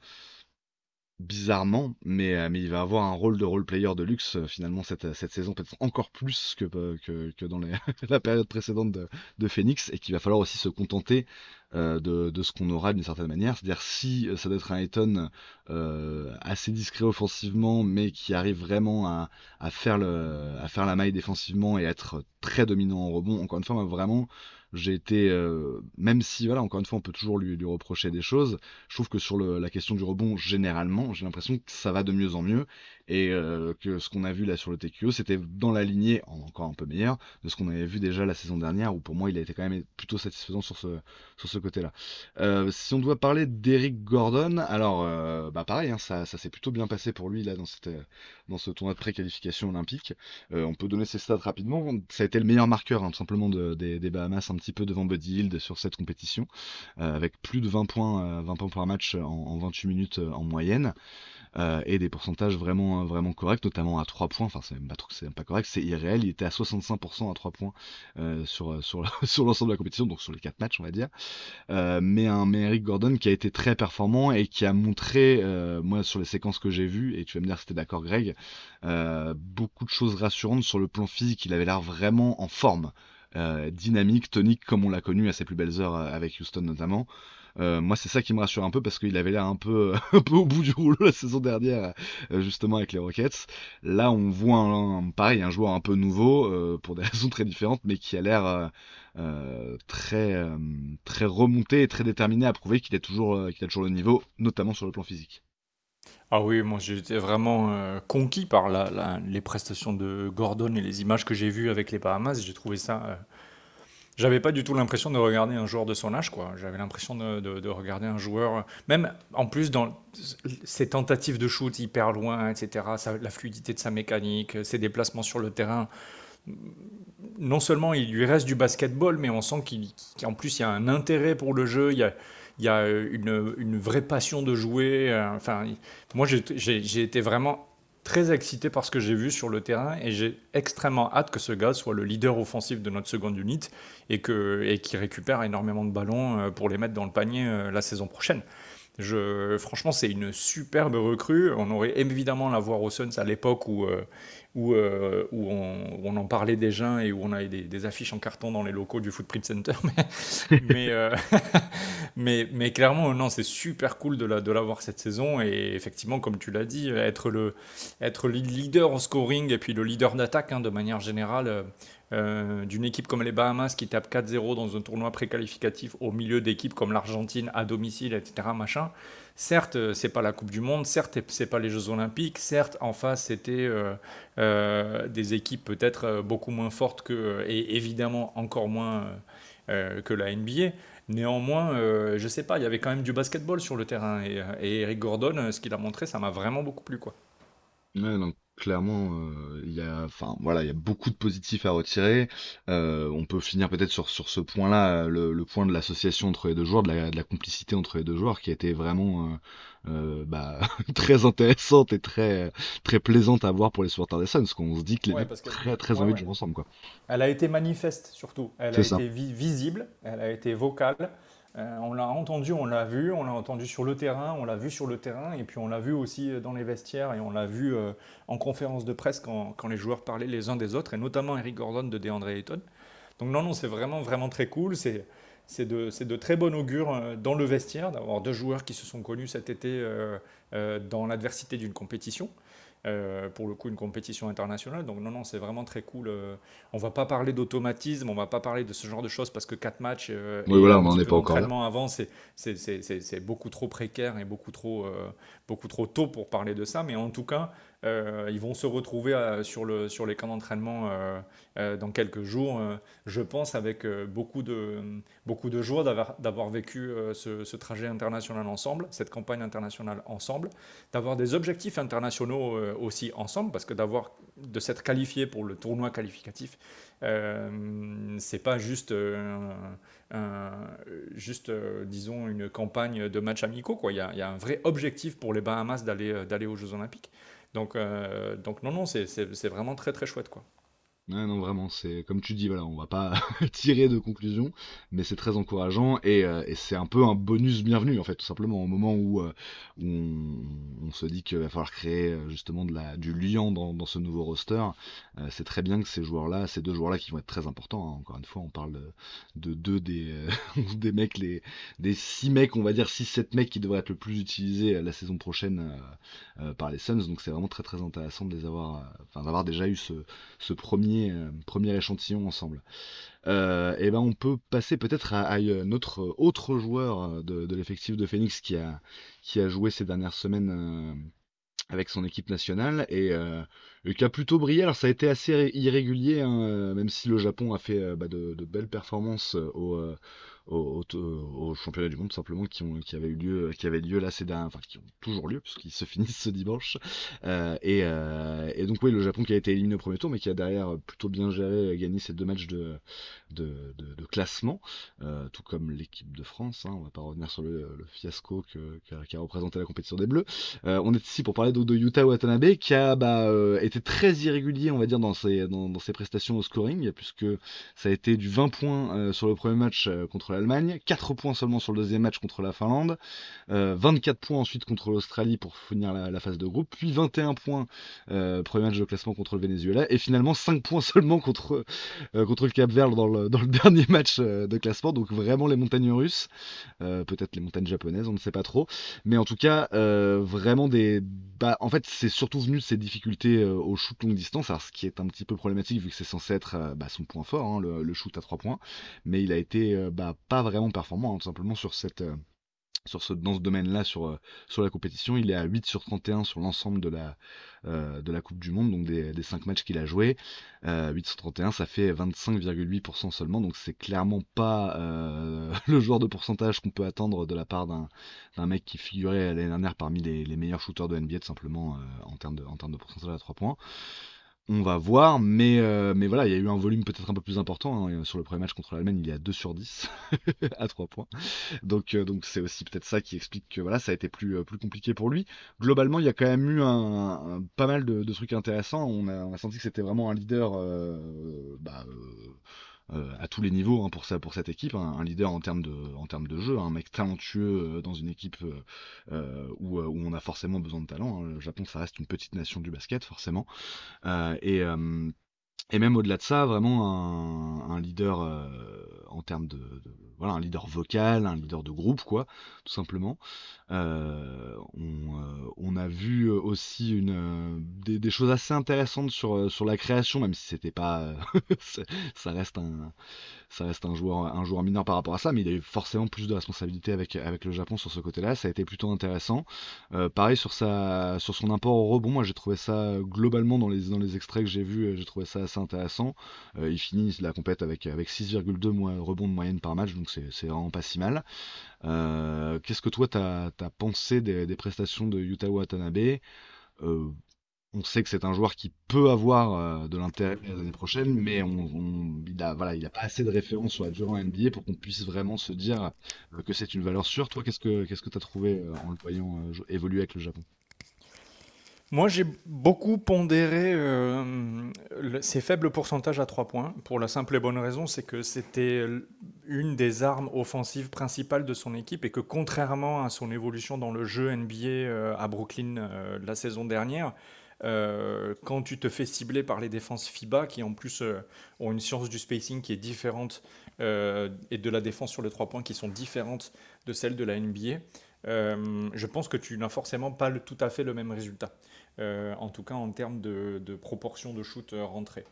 bizarrement, mais, euh, mais il va avoir un rôle de role-player de luxe euh, finalement cette, cette saison, peut-être encore plus que, euh, dans [LAUGHS] la période précédente de, Phoenix, et qu'il va falloir aussi se contenter euh, de, ce qu'on aura d'une certaine manière. C'est-à-dire si ça doit être un Eton euh, assez discret offensivement, mais qui arrive vraiment à faire la maille défensivement et être très dominant en rebond, encore une fois, vraiment j'ai été, euh, même si, voilà, encore une fois, on peut toujours lui, reprocher des choses, je trouve que sur la question du rebond, généralement, j'ai l'impression que ça va de mieux en mieux, et euh, que ce qu'on a vu là sur le TQO, c'était dans la lignée, encore un peu meilleur, de ce qu'on avait vu déjà la saison dernière, où pour moi, il a été quand même plutôt satisfaisant sur ce, côté-là. Euh, si on doit parler d'Eric Gordon, alors, bah pareil, hein, ça, ça s'est plutôt bien passé pour lui, là, dans, cette, dans ce tournoi de pré-qualification olympique. on peut donner ses stats rapidement, ça a été le meilleur marqueur, hein, tout simplement, de, des, des Bahamas, petit peu devant Buddy sur cette compétition, euh, avec plus de 20 points, 20 euh, points par match en, 28 minutes euh, en moyenne. Et des pourcentages vraiment vraiment corrects, notamment à 3 points. Enfin, c'est même pas, correct, c'est irréel. Il était à 65% à 3 points sur sur, [LAUGHS] sur l'ensemble de la compétition, donc sur les 4 matchs, on va dire. mais un mais Eric Gordon qui a été très performant et qui a montré, moi, sur les séquences que j'ai vues, et tu vas me dire si t'es d'accord, Greg, beaucoup de choses rassurantes sur le plan physique. Il avait l'air vraiment en forme. Euh, dynamique, tonique, comme on l'a connu à ses plus belles heures euh, avec Houston notamment. Euh, moi, c'est ça qui me rassure un peu parce qu'il avait l'air un peu, [LAUGHS] un peu au bout du rouleau la saison dernière, justement avec les Rockets. Là, on voit un, pareil un joueur un peu nouveau pour des [LAUGHS] raisons très différentes, mais qui a l'air très, très remonté et très déterminé à prouver qu'il est toujours, qu'il a toujours le niveau, notamment sur le plan physique. Ah oui, moi j'étais vraiment euh, conquis par les prestations de Gordon et les images que j'ai vues avec les Bahamas. J'ai trouvé ça. Euh, j'avais pas du tout l'impression de regarder un joueur de son âge, quoi. J'avais l'impression de, de, regarder un joueur, même en plus dans ses tentatives de shoot hyper loin, etc. la fluidité de sa mécanique, ses déplacements sur le terrain. Non seulement il lui reste du basketball, mais on sent qu'en plus il y a un intérêt pour le jeu. Il y a, il y a une, une, vraie passion de jouer. Euh, enfin, moi, j'ai été vraiment très excité par ce que j'ai vu sur le terrain et j'ai extrêmement hâte que ce gars soit le leader offensif de notre seconde unité et qu'il et récupère énormément de ballons euh, pour les mettre dans le panier euh, la saison prochaine. Franchement, c'est une superbe recrue. On aurait évidemment la voir au Suns à l'époque où, où, euh, où, on, en parlait déjà et où on avait des, affiches en carton dans les locaux du Footprint Center. [LAUGHS] Euh, [LAUGHS] mais, mais, clairement, non, c'est super cool de, la, de l'avoir cette saison. Et effectivement, comme tu l'as dit, être le, être leader en scoring et puis le leader d'attaque hein, de manière générale. Euh, d'une équipe comme les Bahamas qui tape 4-0 dans un tournoi préqualificatif au milieu d'équipes comme l'Argentine à domicile, etc. Machin. Certes, euh, c'est pas la Coupe du Monde, certes, c'est pas les Jeux Olympiques, certes, en face, c'était euh, des équipes peut-être beaucoup moins fortes que, et évidemment encore moins que la NBA. Néanmoins, je sais pas, il y avait quand même du basketball sur le terrain et, et Eric Gordon, ce qu'il a montré, ça m'a vraiment beaucoup plu, quoi. Ouais, donc clairement, euh, il y a, enfin voilà, il y a beaucoup de positifs à retirer. Euh, on peut finir peut-être sur, sur ce point-là, le, le point de l'association entre les deux joueurs, de la, de la complicité entre les deux joueurs, qui a été vraiment euh, bah, [LAUGHS] très intéressante et très très plaisante à voir pour les supporters des Suns, parce qu'on se dit que les deux très très envie de jouer ensemble, quoi. Elle a été manifeste surtout, elle a été visible, elle a été vocale. Euh, on l'a entendu, on l'a vu, on l'a entendu sur le terrain, on l'a vu sur le terrain, et puis on l'a vu aussi euh, dans les vestiaires, et on l'a vu euh, en conférence de presse quand, les joueurs parlaient les uns des autres, et notamment Eric Gordon de DeAndre Ayton. Donc non, non, c'est vraiment, vraiment très cool. C'est, de, très bon augure dans le vestiaire d'avoir deux joueurs qui se sont connus cet été dans l'adversité d'une compétition. Euh, pour le coup une compétition internationale. Donc non, non, c'est vraiment très cool. Euh. on va pas parler d'automatisme, on va pas parler de ce genre de choses parce que quatre matchs euh, oui, voilà, on pas encore avant, c'est beaucoup trop précaire et beaucoup trop, beaucoup trop tôt pour parler de ça. Mais en tout cas, euh, ils vont se retrouver euh, sur, le, sur les camps d'entraînement euh, dans quelques jours, je pense, avec beaucoup, de, beaucoup de joie d'avoir vécu ce, trajet international ensemble, cette campagne internationale ensemble, d'avoir des objectifs internationaux aussi ensemble, parce que d'avoir de s'être qualifié pour le tournoi qualificatif, c'est pas juste, disons, une campagne de matchs amicaux. Il y a un vrai objectif pour les Bahamas d'aller aux Jeux Olympiques. Donc, euh, donc non, non, c'est vraiment très très chouette quoi non, vraiment, c'est comme tu dis, voilà, on va pas [LAUGHS] tirer de conclusion, mais c'est très encourageant et, euh, et c'est un peu un bonus bienvenu en fait, tout simplement au moment où, euh, on, se dit qu'il va falloir créer euh, justement du lien dans, ce nouveau roster. c'est très bien que ces joueurs-là, ces deux joueurs-là qui vont être très importants. Hein, encore une fois, on parle de, deux [LAUGHS] des, mecs, les, des six mecs, on va dire six, sept mecs qui devraient être le plus utilisés la saison prochaine par les Suns. Donc c'est vraiment très très intéressant de les avoir, enfin d'avoir déjà eu ce premier euh, premier, échantillon ensemble. Euh, et ben on peut passer peut-être à, notre autre joueur euh, de, l'effectif de Phoenix qui a, qui a joué ces dernières semaines avec son équipe nationale et, qui a plutôt brillé. Alors ça a été assez irrégulier, hein, même si le Japon a fait bah, de, belles performances au, au, championnat du monde simplement qui, ont, qui avaient eu lieu, qui avaient lieu là ces derniers, enfin qui ont toujours lieu puisqu'ils se [LAUGHS] finissent ce dimanche. Euh, et, euh, et, donc oui, le Japon qui a été éliminé au premier tour, mais qui a derrière plutôt bien géré, gagné ces deux matchs de, de, classement, euh, tout comme l'équipe de France. Hein, on va pas revenir sur le, fiasco que, qui a représenté la compétition des Bleus. on est ici pour parler de, de Yuta Watanabe qui a bah, été très irrégulier, on va dire, dans ses, dans, dans ses prestations au scoring, puisque ça a été du 20 points sur le premier match contre la Allemagne, 4 points seulement sur le deuxième match contre la Finlande, 24 euh, points ensuite contre l'Australie pour finir la, phase de groupe, puis 21 points euh, premier match de classement contre le Venezuela, et finalement 5 points [LAUGHS] seulement contre, euh, contre le Cap Vert dans le, dans le [LAUGHS] dernier match de classement, donc vraiment les montagnes russes, peut-être les montagnes japonaises, on ne sait pas trop, mais en tout cas vraiment des... Bah, en fait c'est surtout venu de ces difficultés au shoot longue distance, alors ce qui est un petit peu problématique vu que c'est censé être bah, son point fort, hein, le, shoot à 3 points, mais il a été bah, pas vraiment performant, hein, tout simplement sur cette euh, sur ce, dans ce domaine-là sur, euh, sur la compétition. Il est à 8 sur 31 sur l'ensemble de la, euh, de la Coupe du Monde, donc des, des 5 matchs qu'il a joué. 8 sur 31, ça fait 25,8% seulement, donc c'est clairement pas [LAUGHS] le genre de pourcentage qu'on peut attendre de la part d'un mec qui figurait l'année dernière parmi les, meilleurs shooters de NBA, tout simplement en, termes de, en termes de pourcentage à 3 points on va voir, mais, euh, mais voilà, il y a eu un volume peut-être un peu plus important. Hein. Sur le premier match contre l'Allemagne, il est [LAUGHS] à 2 sur 10 à 3 points. Donc euh, donc c'est aussi peut-être ça qui explique que voilà, ça a été plus, euh, plus compliqué pour lui. Globalement, il y a quand même eu un, pas mal de, trucs intéressants. On a, on a senti que c'était vraiment un leader bah, euh, à tous les niveaux hein, pour, ça, pour cette équipe, un leader en termes de, en termes de jeu, un mec talentueux euh, dans une équipe euh, où, où, on a forcément besoin de talent. Hein. Le Japon, ça reste une petite nation du basket, forcément. et et même au-delà de ça, vraiment un, un leader euh, en termes de, voilà, un leader vocal, un leader de groupe, quoi, tout simplement. Euh, on, euh, on, a vu aussi une, des, choses assez intéressantes sur, la création, même si c'était pas, [LAUGHS] ça reste un, joueur, mineur par rapport à ça, mais il a eu forcément plus de responsabilités avec, le Japon sur ce côté-là. Ça a été plutôt intéressant. Euh, pareil sur, son apport au rebond, moi j'ai trouvé ça globalement dans les, extraits que j'ai vus, j'ai trouvé ça assez intéressant. Euh, il finit la compète avec 6,2 rebonds de moyenne par match, donc c'est vraiment pas si mal. Euh, qu'est-ce que toi t'as as pensé des, prestations de Yuta Watanabe? On sait que c'est un joueur qui peut avoir euh, de l'intérêt les années prochaines, mais on, il a voilà, pas assez de références sur la durée NBA pour qu'on puisse vraiment se dire euh, que c'est une valeur sûre. Toi, qu'est-ce que qu'est-ce que tu as trouvé euh, en le voyant évoluer avec le Japon? Moi, j'ai beaucoup pondéré ces faibles pourcentages à 3 points, pour la simple et bonne raison, c'est que c'était une des armes offensives principales de son équipe et que contrairement à son évolution dans le jeu NBA à Brooklyn la saison dernière, euh, quand tu te fais cibler par les défenses FIBA, qui en plus euh, ont une science du spacing qui est différente, euh, et de la défense sur les trois points qui sont différentes de celles de la NBA, je pense que tu n'as forcément pas tout à fait le même résultat. En tout cas, en termes de, proportion de shoot rentré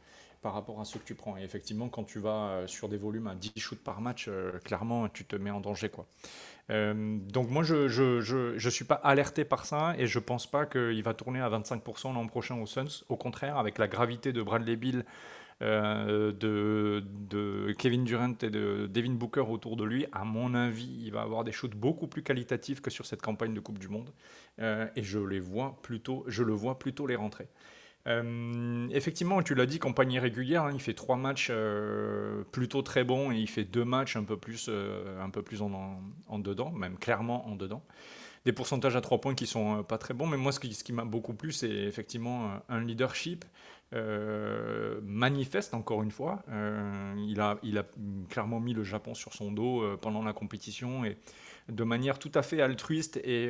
par rapport à ce que tu prends. Et effectivement, quand tu vas sur des volumes à 10 shoots par match, clairement, tu te mets en danger. Quoi. Euh, donc moi, je je, je, je, suis pas alerté par ça et je pense pas qu'il va tourner à 25% l'an prochain aux Suns. Au contraire, avec la gravité de Bradley Bill, euh, de, Kevin Durant et de Devin Booker autour de lui, à mon avis, il va avoir des shoots beaucoup plus qualitatifs que sur cette campagne de Coupe du Monde. Euh, et je les vois plutôt, je le vois plutôt les rentrer. Euh, effectivement, tu l'as dit, campagne régulière, hein, il fait trois matchs plutôt très bons et il fait deux matchs un peu plus, un peu plus en, en, dedans, même clairement en dedans. Des pourcentages à trois points qui sont pas très bons, mais moi ce qui, ce qui m'a beaucoup plu, c'est effectivement un leadership manifeste encore une fois. il, a, il a clairement mis le Japon sur son dos pendant la compétition et de manière tout à fait altruiste et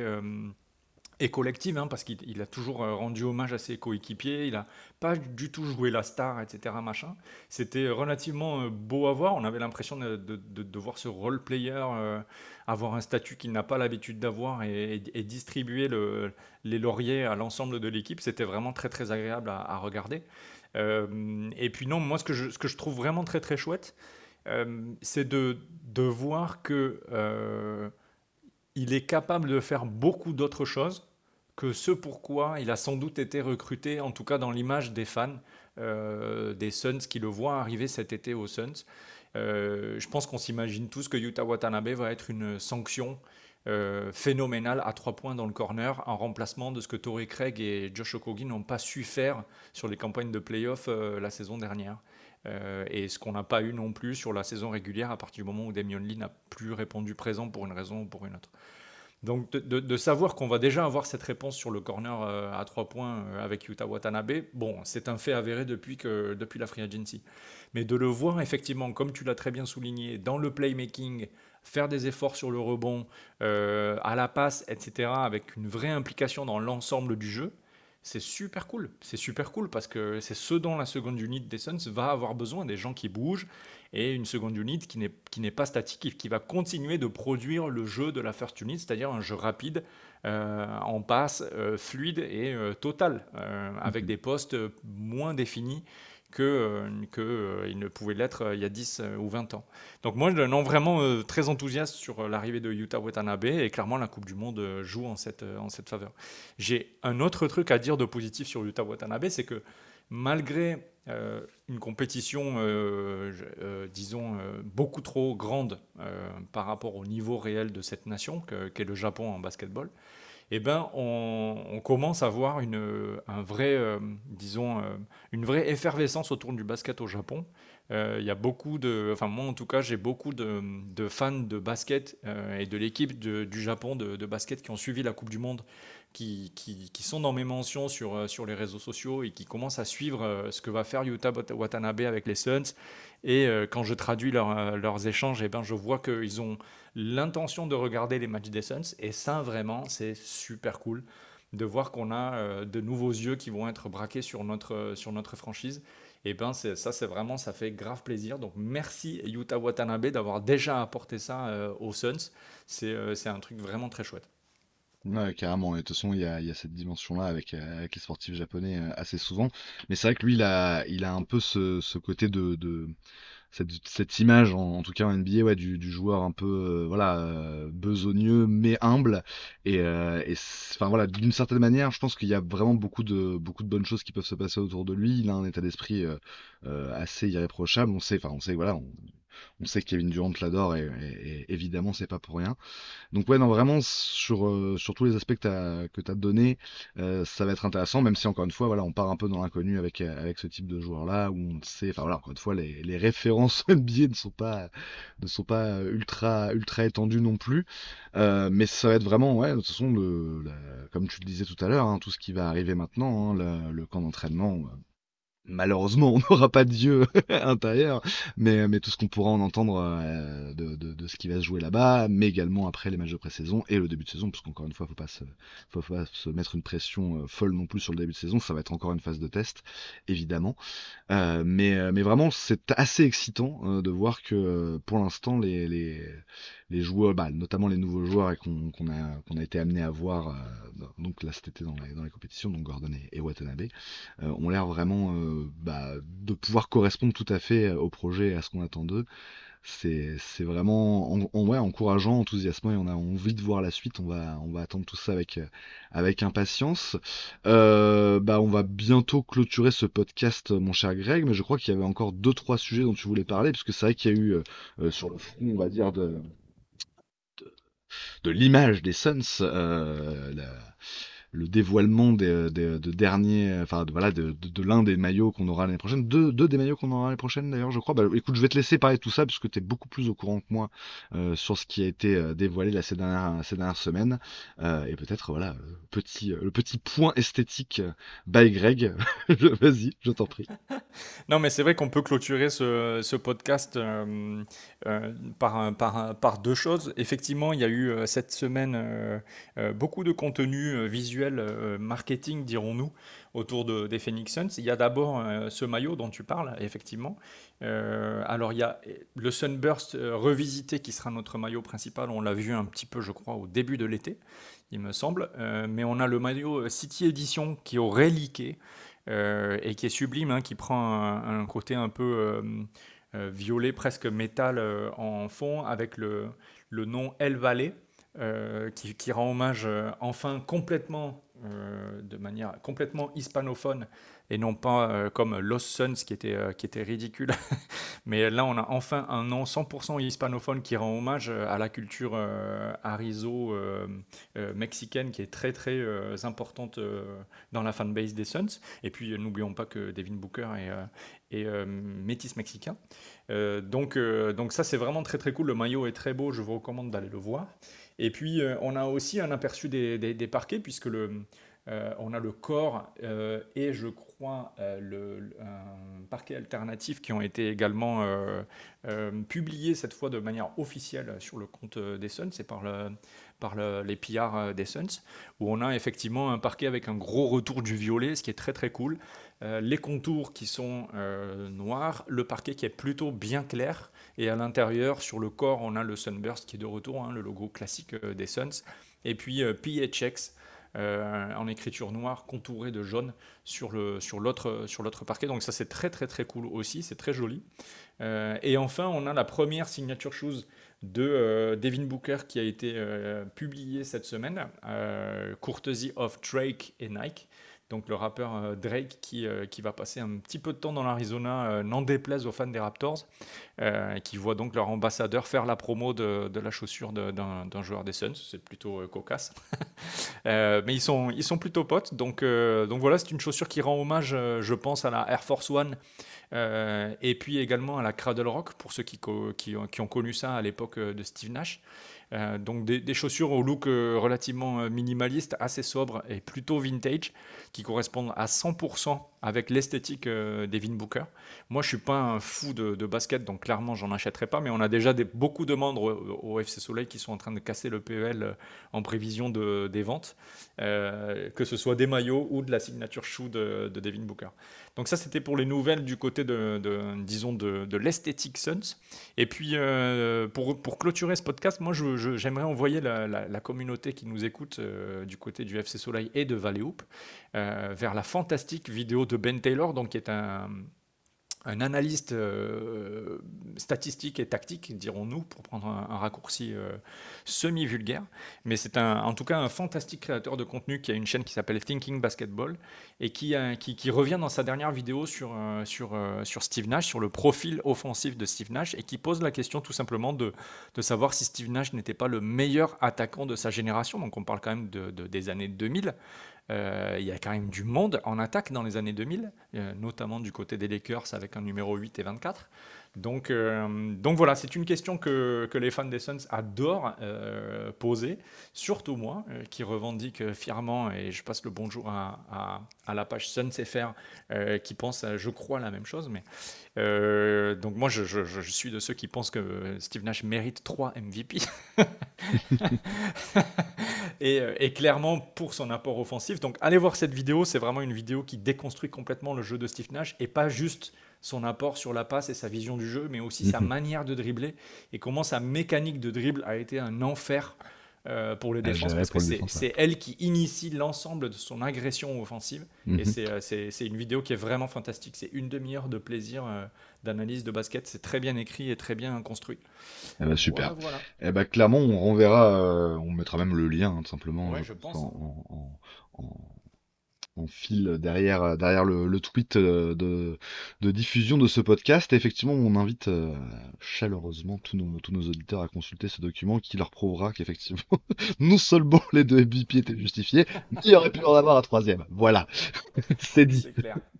et collective, hein, parce qu'il a toujours euh, rendu hommage à ses coéquipiers, il n'a pas du tout joué la star, etc. Machin. C'était relativement euh, beau à voir, on avait l'impression de, voir ce role player euh, avoir un statut qu'il n'a pas l'habitude d'avoir et, distribuer le, les lauriers à l'ensemble de l'équipe. C'était vraiment très très agréable à, regarder. et puis non, moi ce que, je, trouve vraiment très très chouette, c'est de voir que il est capable de faire beaucoup d'autres choses que ce pourquoi il a sans doute été recruté, en tout cas dans l'image des fans euh, des Suns qui le voient arriver cet été aux Suns. Euh, je pense qu'on s'imagine tous que Yuta Watanabe va être une sanction euh, phénoménale à trois points dans le corner en remplacement de ce que Torrey Craig et Josh Okogi n'ont pas su faire sur les campagnes de playoff la saison dernière. et ce qu'on n'a pas eu non plus sur la saison régulière à partir du moment où Damian Lee n'a plus répondu présent pour une raison ou pour une autre. Donc de, savoir qu'on va déjà avoir cette réponse sur le corner euh, à trois points euh, avec Yuta Watanabe, bon, c'est un fait avéré depuis, que, depuis la Free Agency. Mais de le voir effectivement, comme tu l'as très bien souligné, dans le playmaking, faire des efforts sur le rebond, euh, à la passe, etc., avec une vraie implication dans l'ensemble du jeu, c'est super cool. C'est super cool parce que c'est ce dont la seconde unit des Suns va avoir besoin, des gens qui bougent et une seconde unit qui n'est, pas statique et qui va continuer de produire le jeu de la first unit, c'est-à-dire un jeu rapide, euh, en passe, euh, fluide et euh, total, avec mhm. des postes moins définis que, que il ne pouvait l'être il y a 10 ou 20 ans. Donc moi, je suis vraiment très enthousiaste sur l'arrivée de Yuta Watanabe et clairement la Coupe du Monde joue en cette, en cette faveur. J'ai un autre truc à dire de positif sur Yuta Watanabe, c'est que malgré une compétition, disons, beaucoup trop grande par rapport au niveau réel de cette nation qu'est le Japon en basketball, eh ben, on, commence à voir une, un vrai, euh, disons, euh, une vraie effervescence autour du basket au Japon. Euh, il y a beaucoup de, enfin moi en tout cas, j'ai beaucoup de, fans de basket et de l'équipe du Japon de, basket qui ont suivi la Coupe du Monde, qui, sont dans mes mentions sur, sur les réseaux sociaux et qui commencent à suivre ce que va faire Yuta Watanabe avec les Suns. Et quand je traduis leurs échanges, eh ben, je vois qu'ils ont l'intention de regarder les matchs des Suns. Et ça, vraiment, c'est super cool de voir qu'on a euh, de nouveaux yeux qui vont être braqués sur notre franchise. Et ben ça, c'est vraiment, ça fait grave plaisir. Donc merci Yuta Watanabe d'avoir déjà apporté ça euh, aux Suns. Euh, c'est un truc vraiment très chouette. Ouais, carrément. Et de toute façon, il y a, cette dimension-là avec, avec les sportifs japonais assez souvent. Mais c'est vrai que lui, il a, un peu ce, côté de cette, cette image, en, tout cas en NBA, ouais, du, du joueur un peu euh, voilà euh, besogneux mais humble. Et, euh, et enfin voilà, d'une certaine manière, je pense qu'il y a vraiment beaucoup de beaucoup de bonnes choses qui peuvent se passer autour de lui. Il a un état d'esprit assez irréprochable. On sait, enfin on sait voilà, on, on sait que Kevin Durant l'adore et, évidemment c'est pas pour rien. Donc ouais non vraiment sur, euh, tous les aspects que tu as, donné, euh, ça va être intéressant même si encore une fois voilà on part un peu dans l'inconnu avec, avec ce type de joueur là où on sait enfin voilà encore une fois les, les références [LAUGHS] NBA ne sont pas ne sont pas ultra ultra étendues non plus euh, mais ça va être vraiment ouais de toute façon le, comme tu le disais tout à l'heure hein, tout ce qui va arriver maintenant hein, le camp d'entraînement malheureusement, [LAUGHS] on n'aura pas de dieu [LAUGHS] intérieur, mais, mais tout ce qu'on pourra en entendre euh, de, ce qui va se jouer là-bas, mais également après les matchs de pré-saison et le début de saison, parce qu'encore une fois, pas se, faut pas se mettre une pression euh, folle non plus sur le début de saison, ça va être encore une phase de test, évidemment. Euh, mais, mais vraiment, c'est assez excitant de voir que pour l'instant, les, les joueurs, bah, notamment les nouveaux joueurs qu'on a, qu'on a été amené à voir, donc là cet été dans les, dans les compétitions, donc Gordon et, Watanabe, ont l'air vraiment bah, de pouvoir correspondre tout à fait au projet et à ce qu'on attend d'eux. C'est, vraiment ouais, encourageant, enthousiasmant et on a envie de voir la suite. On va, on va attendre tout ça avec, avec impatience. Euh, bah, on va bientôt clôturer ce podcast, mon cher Greg, mais je crois qu'il y avait encore deux trois sujets dont tu voulais parler, puisque c'est vrai qu'il y a eu euh, euh, sur le front, on va dire, de, l'image des Suns, la, le dévoilement de, dernier, enfin voilà, de, l'un des maillots qu'on aura l'année prochaine, deux, deux des maillots qu'on aura l'année prochaine d'ailleurs, je crois. Bah, écoute, je vais te laisser parler de tout ça parce que tu es beaucoup plus au courant que moi euh, sur ce qui a été euh, dévoilé là, ces dernières, semaines euh, et peut-être voilà petit le petit point esthétique by Greg. [LAUGHS] Vas-y, je t'en prie. [LAUGHS] non, mais c'est vrai qu'on peut clôturer ce, ce podcast par, par, par deux choses. Effectivement, il y a eu cette semaine beaucoup de contenu visuel euh, marketing, dirons-nous, autour de, des Phoenix Suns. Il y a d'abord euh, ce maillot dont tu parles, effectivement. Euh, alors il y a le Sunburst revisité qui sera notre maillot principal. On l'a vu un petit peu, je crois, au début de l'été, il me semble. mais on a le maillot City Edition qui est au reliqué et qui est sublime, hein, qui prend un, côté un peu violet, presque métal en fond, avec le, le nom El Valle. Euh, qui, rend hommage euh, enfin complètement, euh, de manière complètement hispanophone, et non pas comme Lost Sons qui était, qui était ridicule. [LAUGHS] Mais là, on a enfin un nom 100% hispanophone qui rend hommage à la culture arizo mexicaine qui est très très importante dans la fanbase des Suns. Et puis, n'oublions pas que Devin Booker est, est métis mexicain. donc, donc ça, c'est vraiment très très cool. Le maillot est très beau, je vous recommande d'aller le voir. Et puis, euh, on a aussi un aperçu des, parquets, puisque euh, on a le corps euh, et je crois le, un parquet alternatif qui ont été également publiés cette fois de manière officielle sur le compte des Suns, c'est par les pillards des Suns, où on a effectivement un parquet avec un gros retour du violet, ce qui est très très cool. les contours qui sont noirs, le parquet qui est plutôt bien clair, et à l'intérieur, sur le corps, on a le Sunburst qui est de retour, hein, le logo classique euh, des Suns. Et puis euh, PHX euh, en écriture noire contourée de jaune sur l'autre parquet. Donc ça c'est très très très cool aussi, c'est très joli. et enfin on a la première signature shoes de Devin Booker qui a été publiée cette semaine, courtesy of Drake et Nike. Donc le rappeur euh, Drake qui, euh, qui va passer un petit peu de temps dans l'Arizona, euh, n'en déplaise aux fans des Raptors, qui voient donc leur ambassadeur faire la promo de, de la chaussure d'un joueur des Suns. C'est plutôt cocasse. [LAUGHS] mais ils sont, ils sont plutôt potes. Donc, donc voilà, c'est une chaussure qui rend hommage, je pense, à la Air Force One. et puis également à la Cradle Rock, pour ceux qui, qui, qui ont connu ça à l'époque de Steve Nash. Euh, donc des, chaussures au look euh, relativement euh, minimaliste, assez sobre et plutôt vintage, qui correspondent à 100% avec l'esthétique d'Evin Booker. Moi, je suis pas un fou de, basket, donc clairement, j'en achèterai pas, mais on a déjà beaucoup de membres au, FC Soleil qui sont en train de casser le PEL en prévision de, des ventes, que ce soit des maillots ou de la signature shoe de, de Devin Booker. Donc ça, c'était pour les nouvelles du côté de, disons, de, l'esthétique Suns. Et puis, pour, pour, clôturer ce podcast, moi, j'aimerais envoyer la, communauté qui nous écoute euh, du côté du FC Soleil et de Valley Hoop euh, vers la fantastique vidéo de Ben Taylor, donc qui est un, un analyste euh, statistique et tactique, dirons-nous, pour prendre un, raccourci euh, semi-vulgaire. Mais c'est en tout cas un fantastique créateur de contenu qui a une chaîne qui s'appelle Thinking Basketball et qui, revient dans sa dernière vidéo sur, euh, sur, Steve Nash, sur le profil offensif de Steve Nash, et qui pose la question tout simplement de, savoir si Steve Nash n'était pas le meilleur attaquant de sa génération. Donc on parle quand même de, des années 2000. Euh, il y a quand même du monde en attaque dans les années 2000, euh, notamment du côté des Lakers avec un numéro 8 et 24. Donc, euh, donc voilà, c'est une question que, les fans des Suns adorent euh, poser, surtout moi, euh, qui revendique fièrement, et je passe le bonjour à, la page Suns FR, qui pense, je crois, la même chose. Mais, donc moi, je, suis de ceux qui pensent que Steve Nash mérite 3 MVP. [LAUGHS] et, clairement pour son apport offensif. Donc allez voir cette vidéo, c'est vraiment une vidéo qui déconstruit complètement le jeu de Steve Nash, et pas juste son apport sur la passe et sa vision du jeu, mais aussi sa mhm. manière de dribbler et comment sa mécanique de dribble a été un enfer euh, pour les défenses parce que c'est elle qui initie l'ensemble de son agression offensive et mhm. euh, c'est une vidéo qui est vraiment fantastique. C'est une demi-heure de plaisir euh, d'analyse de basket. C'est très bien écrit et très bien construit. Eh ben, super. Eh ben, clairement, on renverra, on mettra même le lien hein, tout simplement je pense. en, on file derrière, derrière le, tweet euh, de, diffusion de ce podcast. effectivement, on invite euh, chaleureusement tous nos, tous auditeurs à consulter ce document qui leur prouvera qu'effectivement, [LAUGHS] non seulement les deux MVP étaient justifiés, mais il aurait pu en avoir un troisième. Voilà, [LAUGHS] c'est dit.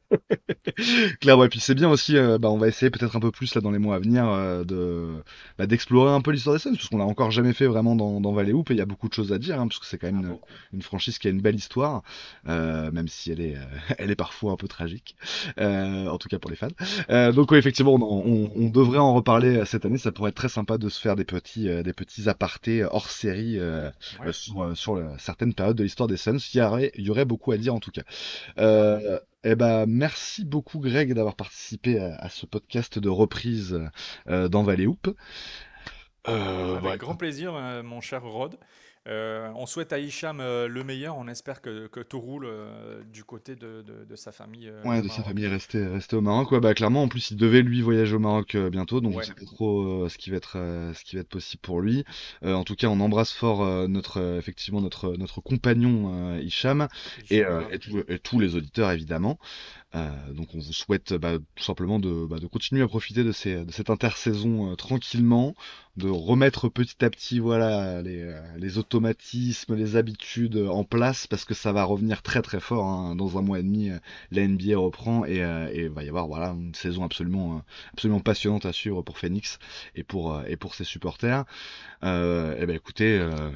[LAUGHS] Claire, et puis c'est bien aussi, euh, bah, on va essayer peut-être un peu plus là dans les mois à venir euh, de bah, d'explorer un peu l'histoire des Suns, parce qu'on l'a encore jamais fait vraiment dans, dans Valley Hoop, et il y a beaucoup de choses à dire, hein, parce que c'est quand même ah, une, franchise qui a une belle histoire, euh, même si elle est, [LAUGHS] elle est parfois un peu tragique, en tout cas pour les fans. donc effectivement, on, on, devrait en reparler cette année, ça pourrait être très sympa de se faire des petits, des petits apartés hors série sur, sur certaines périodes de l'histoire des Suns, il y, aurait, il y aurait beaucoup à dire en tout cas. Eh ben, merci beaucoup Greg d'avoir participé à, ce podcast de reprise euh, dans Valley Hoop. Euh, Avec grand plaisir, euh, mon cher Rod. Euh, on souhaite à Hicham euh, le meilleur. On espère que, tout roule euh, du côté de, sa famille. ouais, de sa famille restée, au Maroc. Ouais, bah, clairement, en plus, il devait lui voyager au Maroc bientôt, donc on sait pas trop ce qui va être ce qui va être possible pour lui. en tout cas, on embrasse fort notre effectivement notre notre compagnon Hicham et, tous les auditeurs évidemment. Donc on vous souhaite bah, tout simplement bah, de, continuer à profiter de, cette intersaison tranquillement, de remettre petit à petit voilà les, les automatismes, les habitudes en place parce que ça va revenir très très fort hein. dans un mois et demi. La NBA reprend et, euh, et va y avoir voilà une saison absolument passionnante à suivre pour Phoenix et pour euh, ses supporters. Euh, et ben écoutez, euh,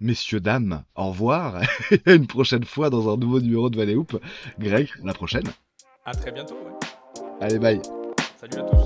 messieurs dames, au revoir. [LAUGHS] une prochaine fois dans un nouveau numéro de Valley Hoop. Greg, la prochaine. À très bientôt. Allez bye. Salut à tous.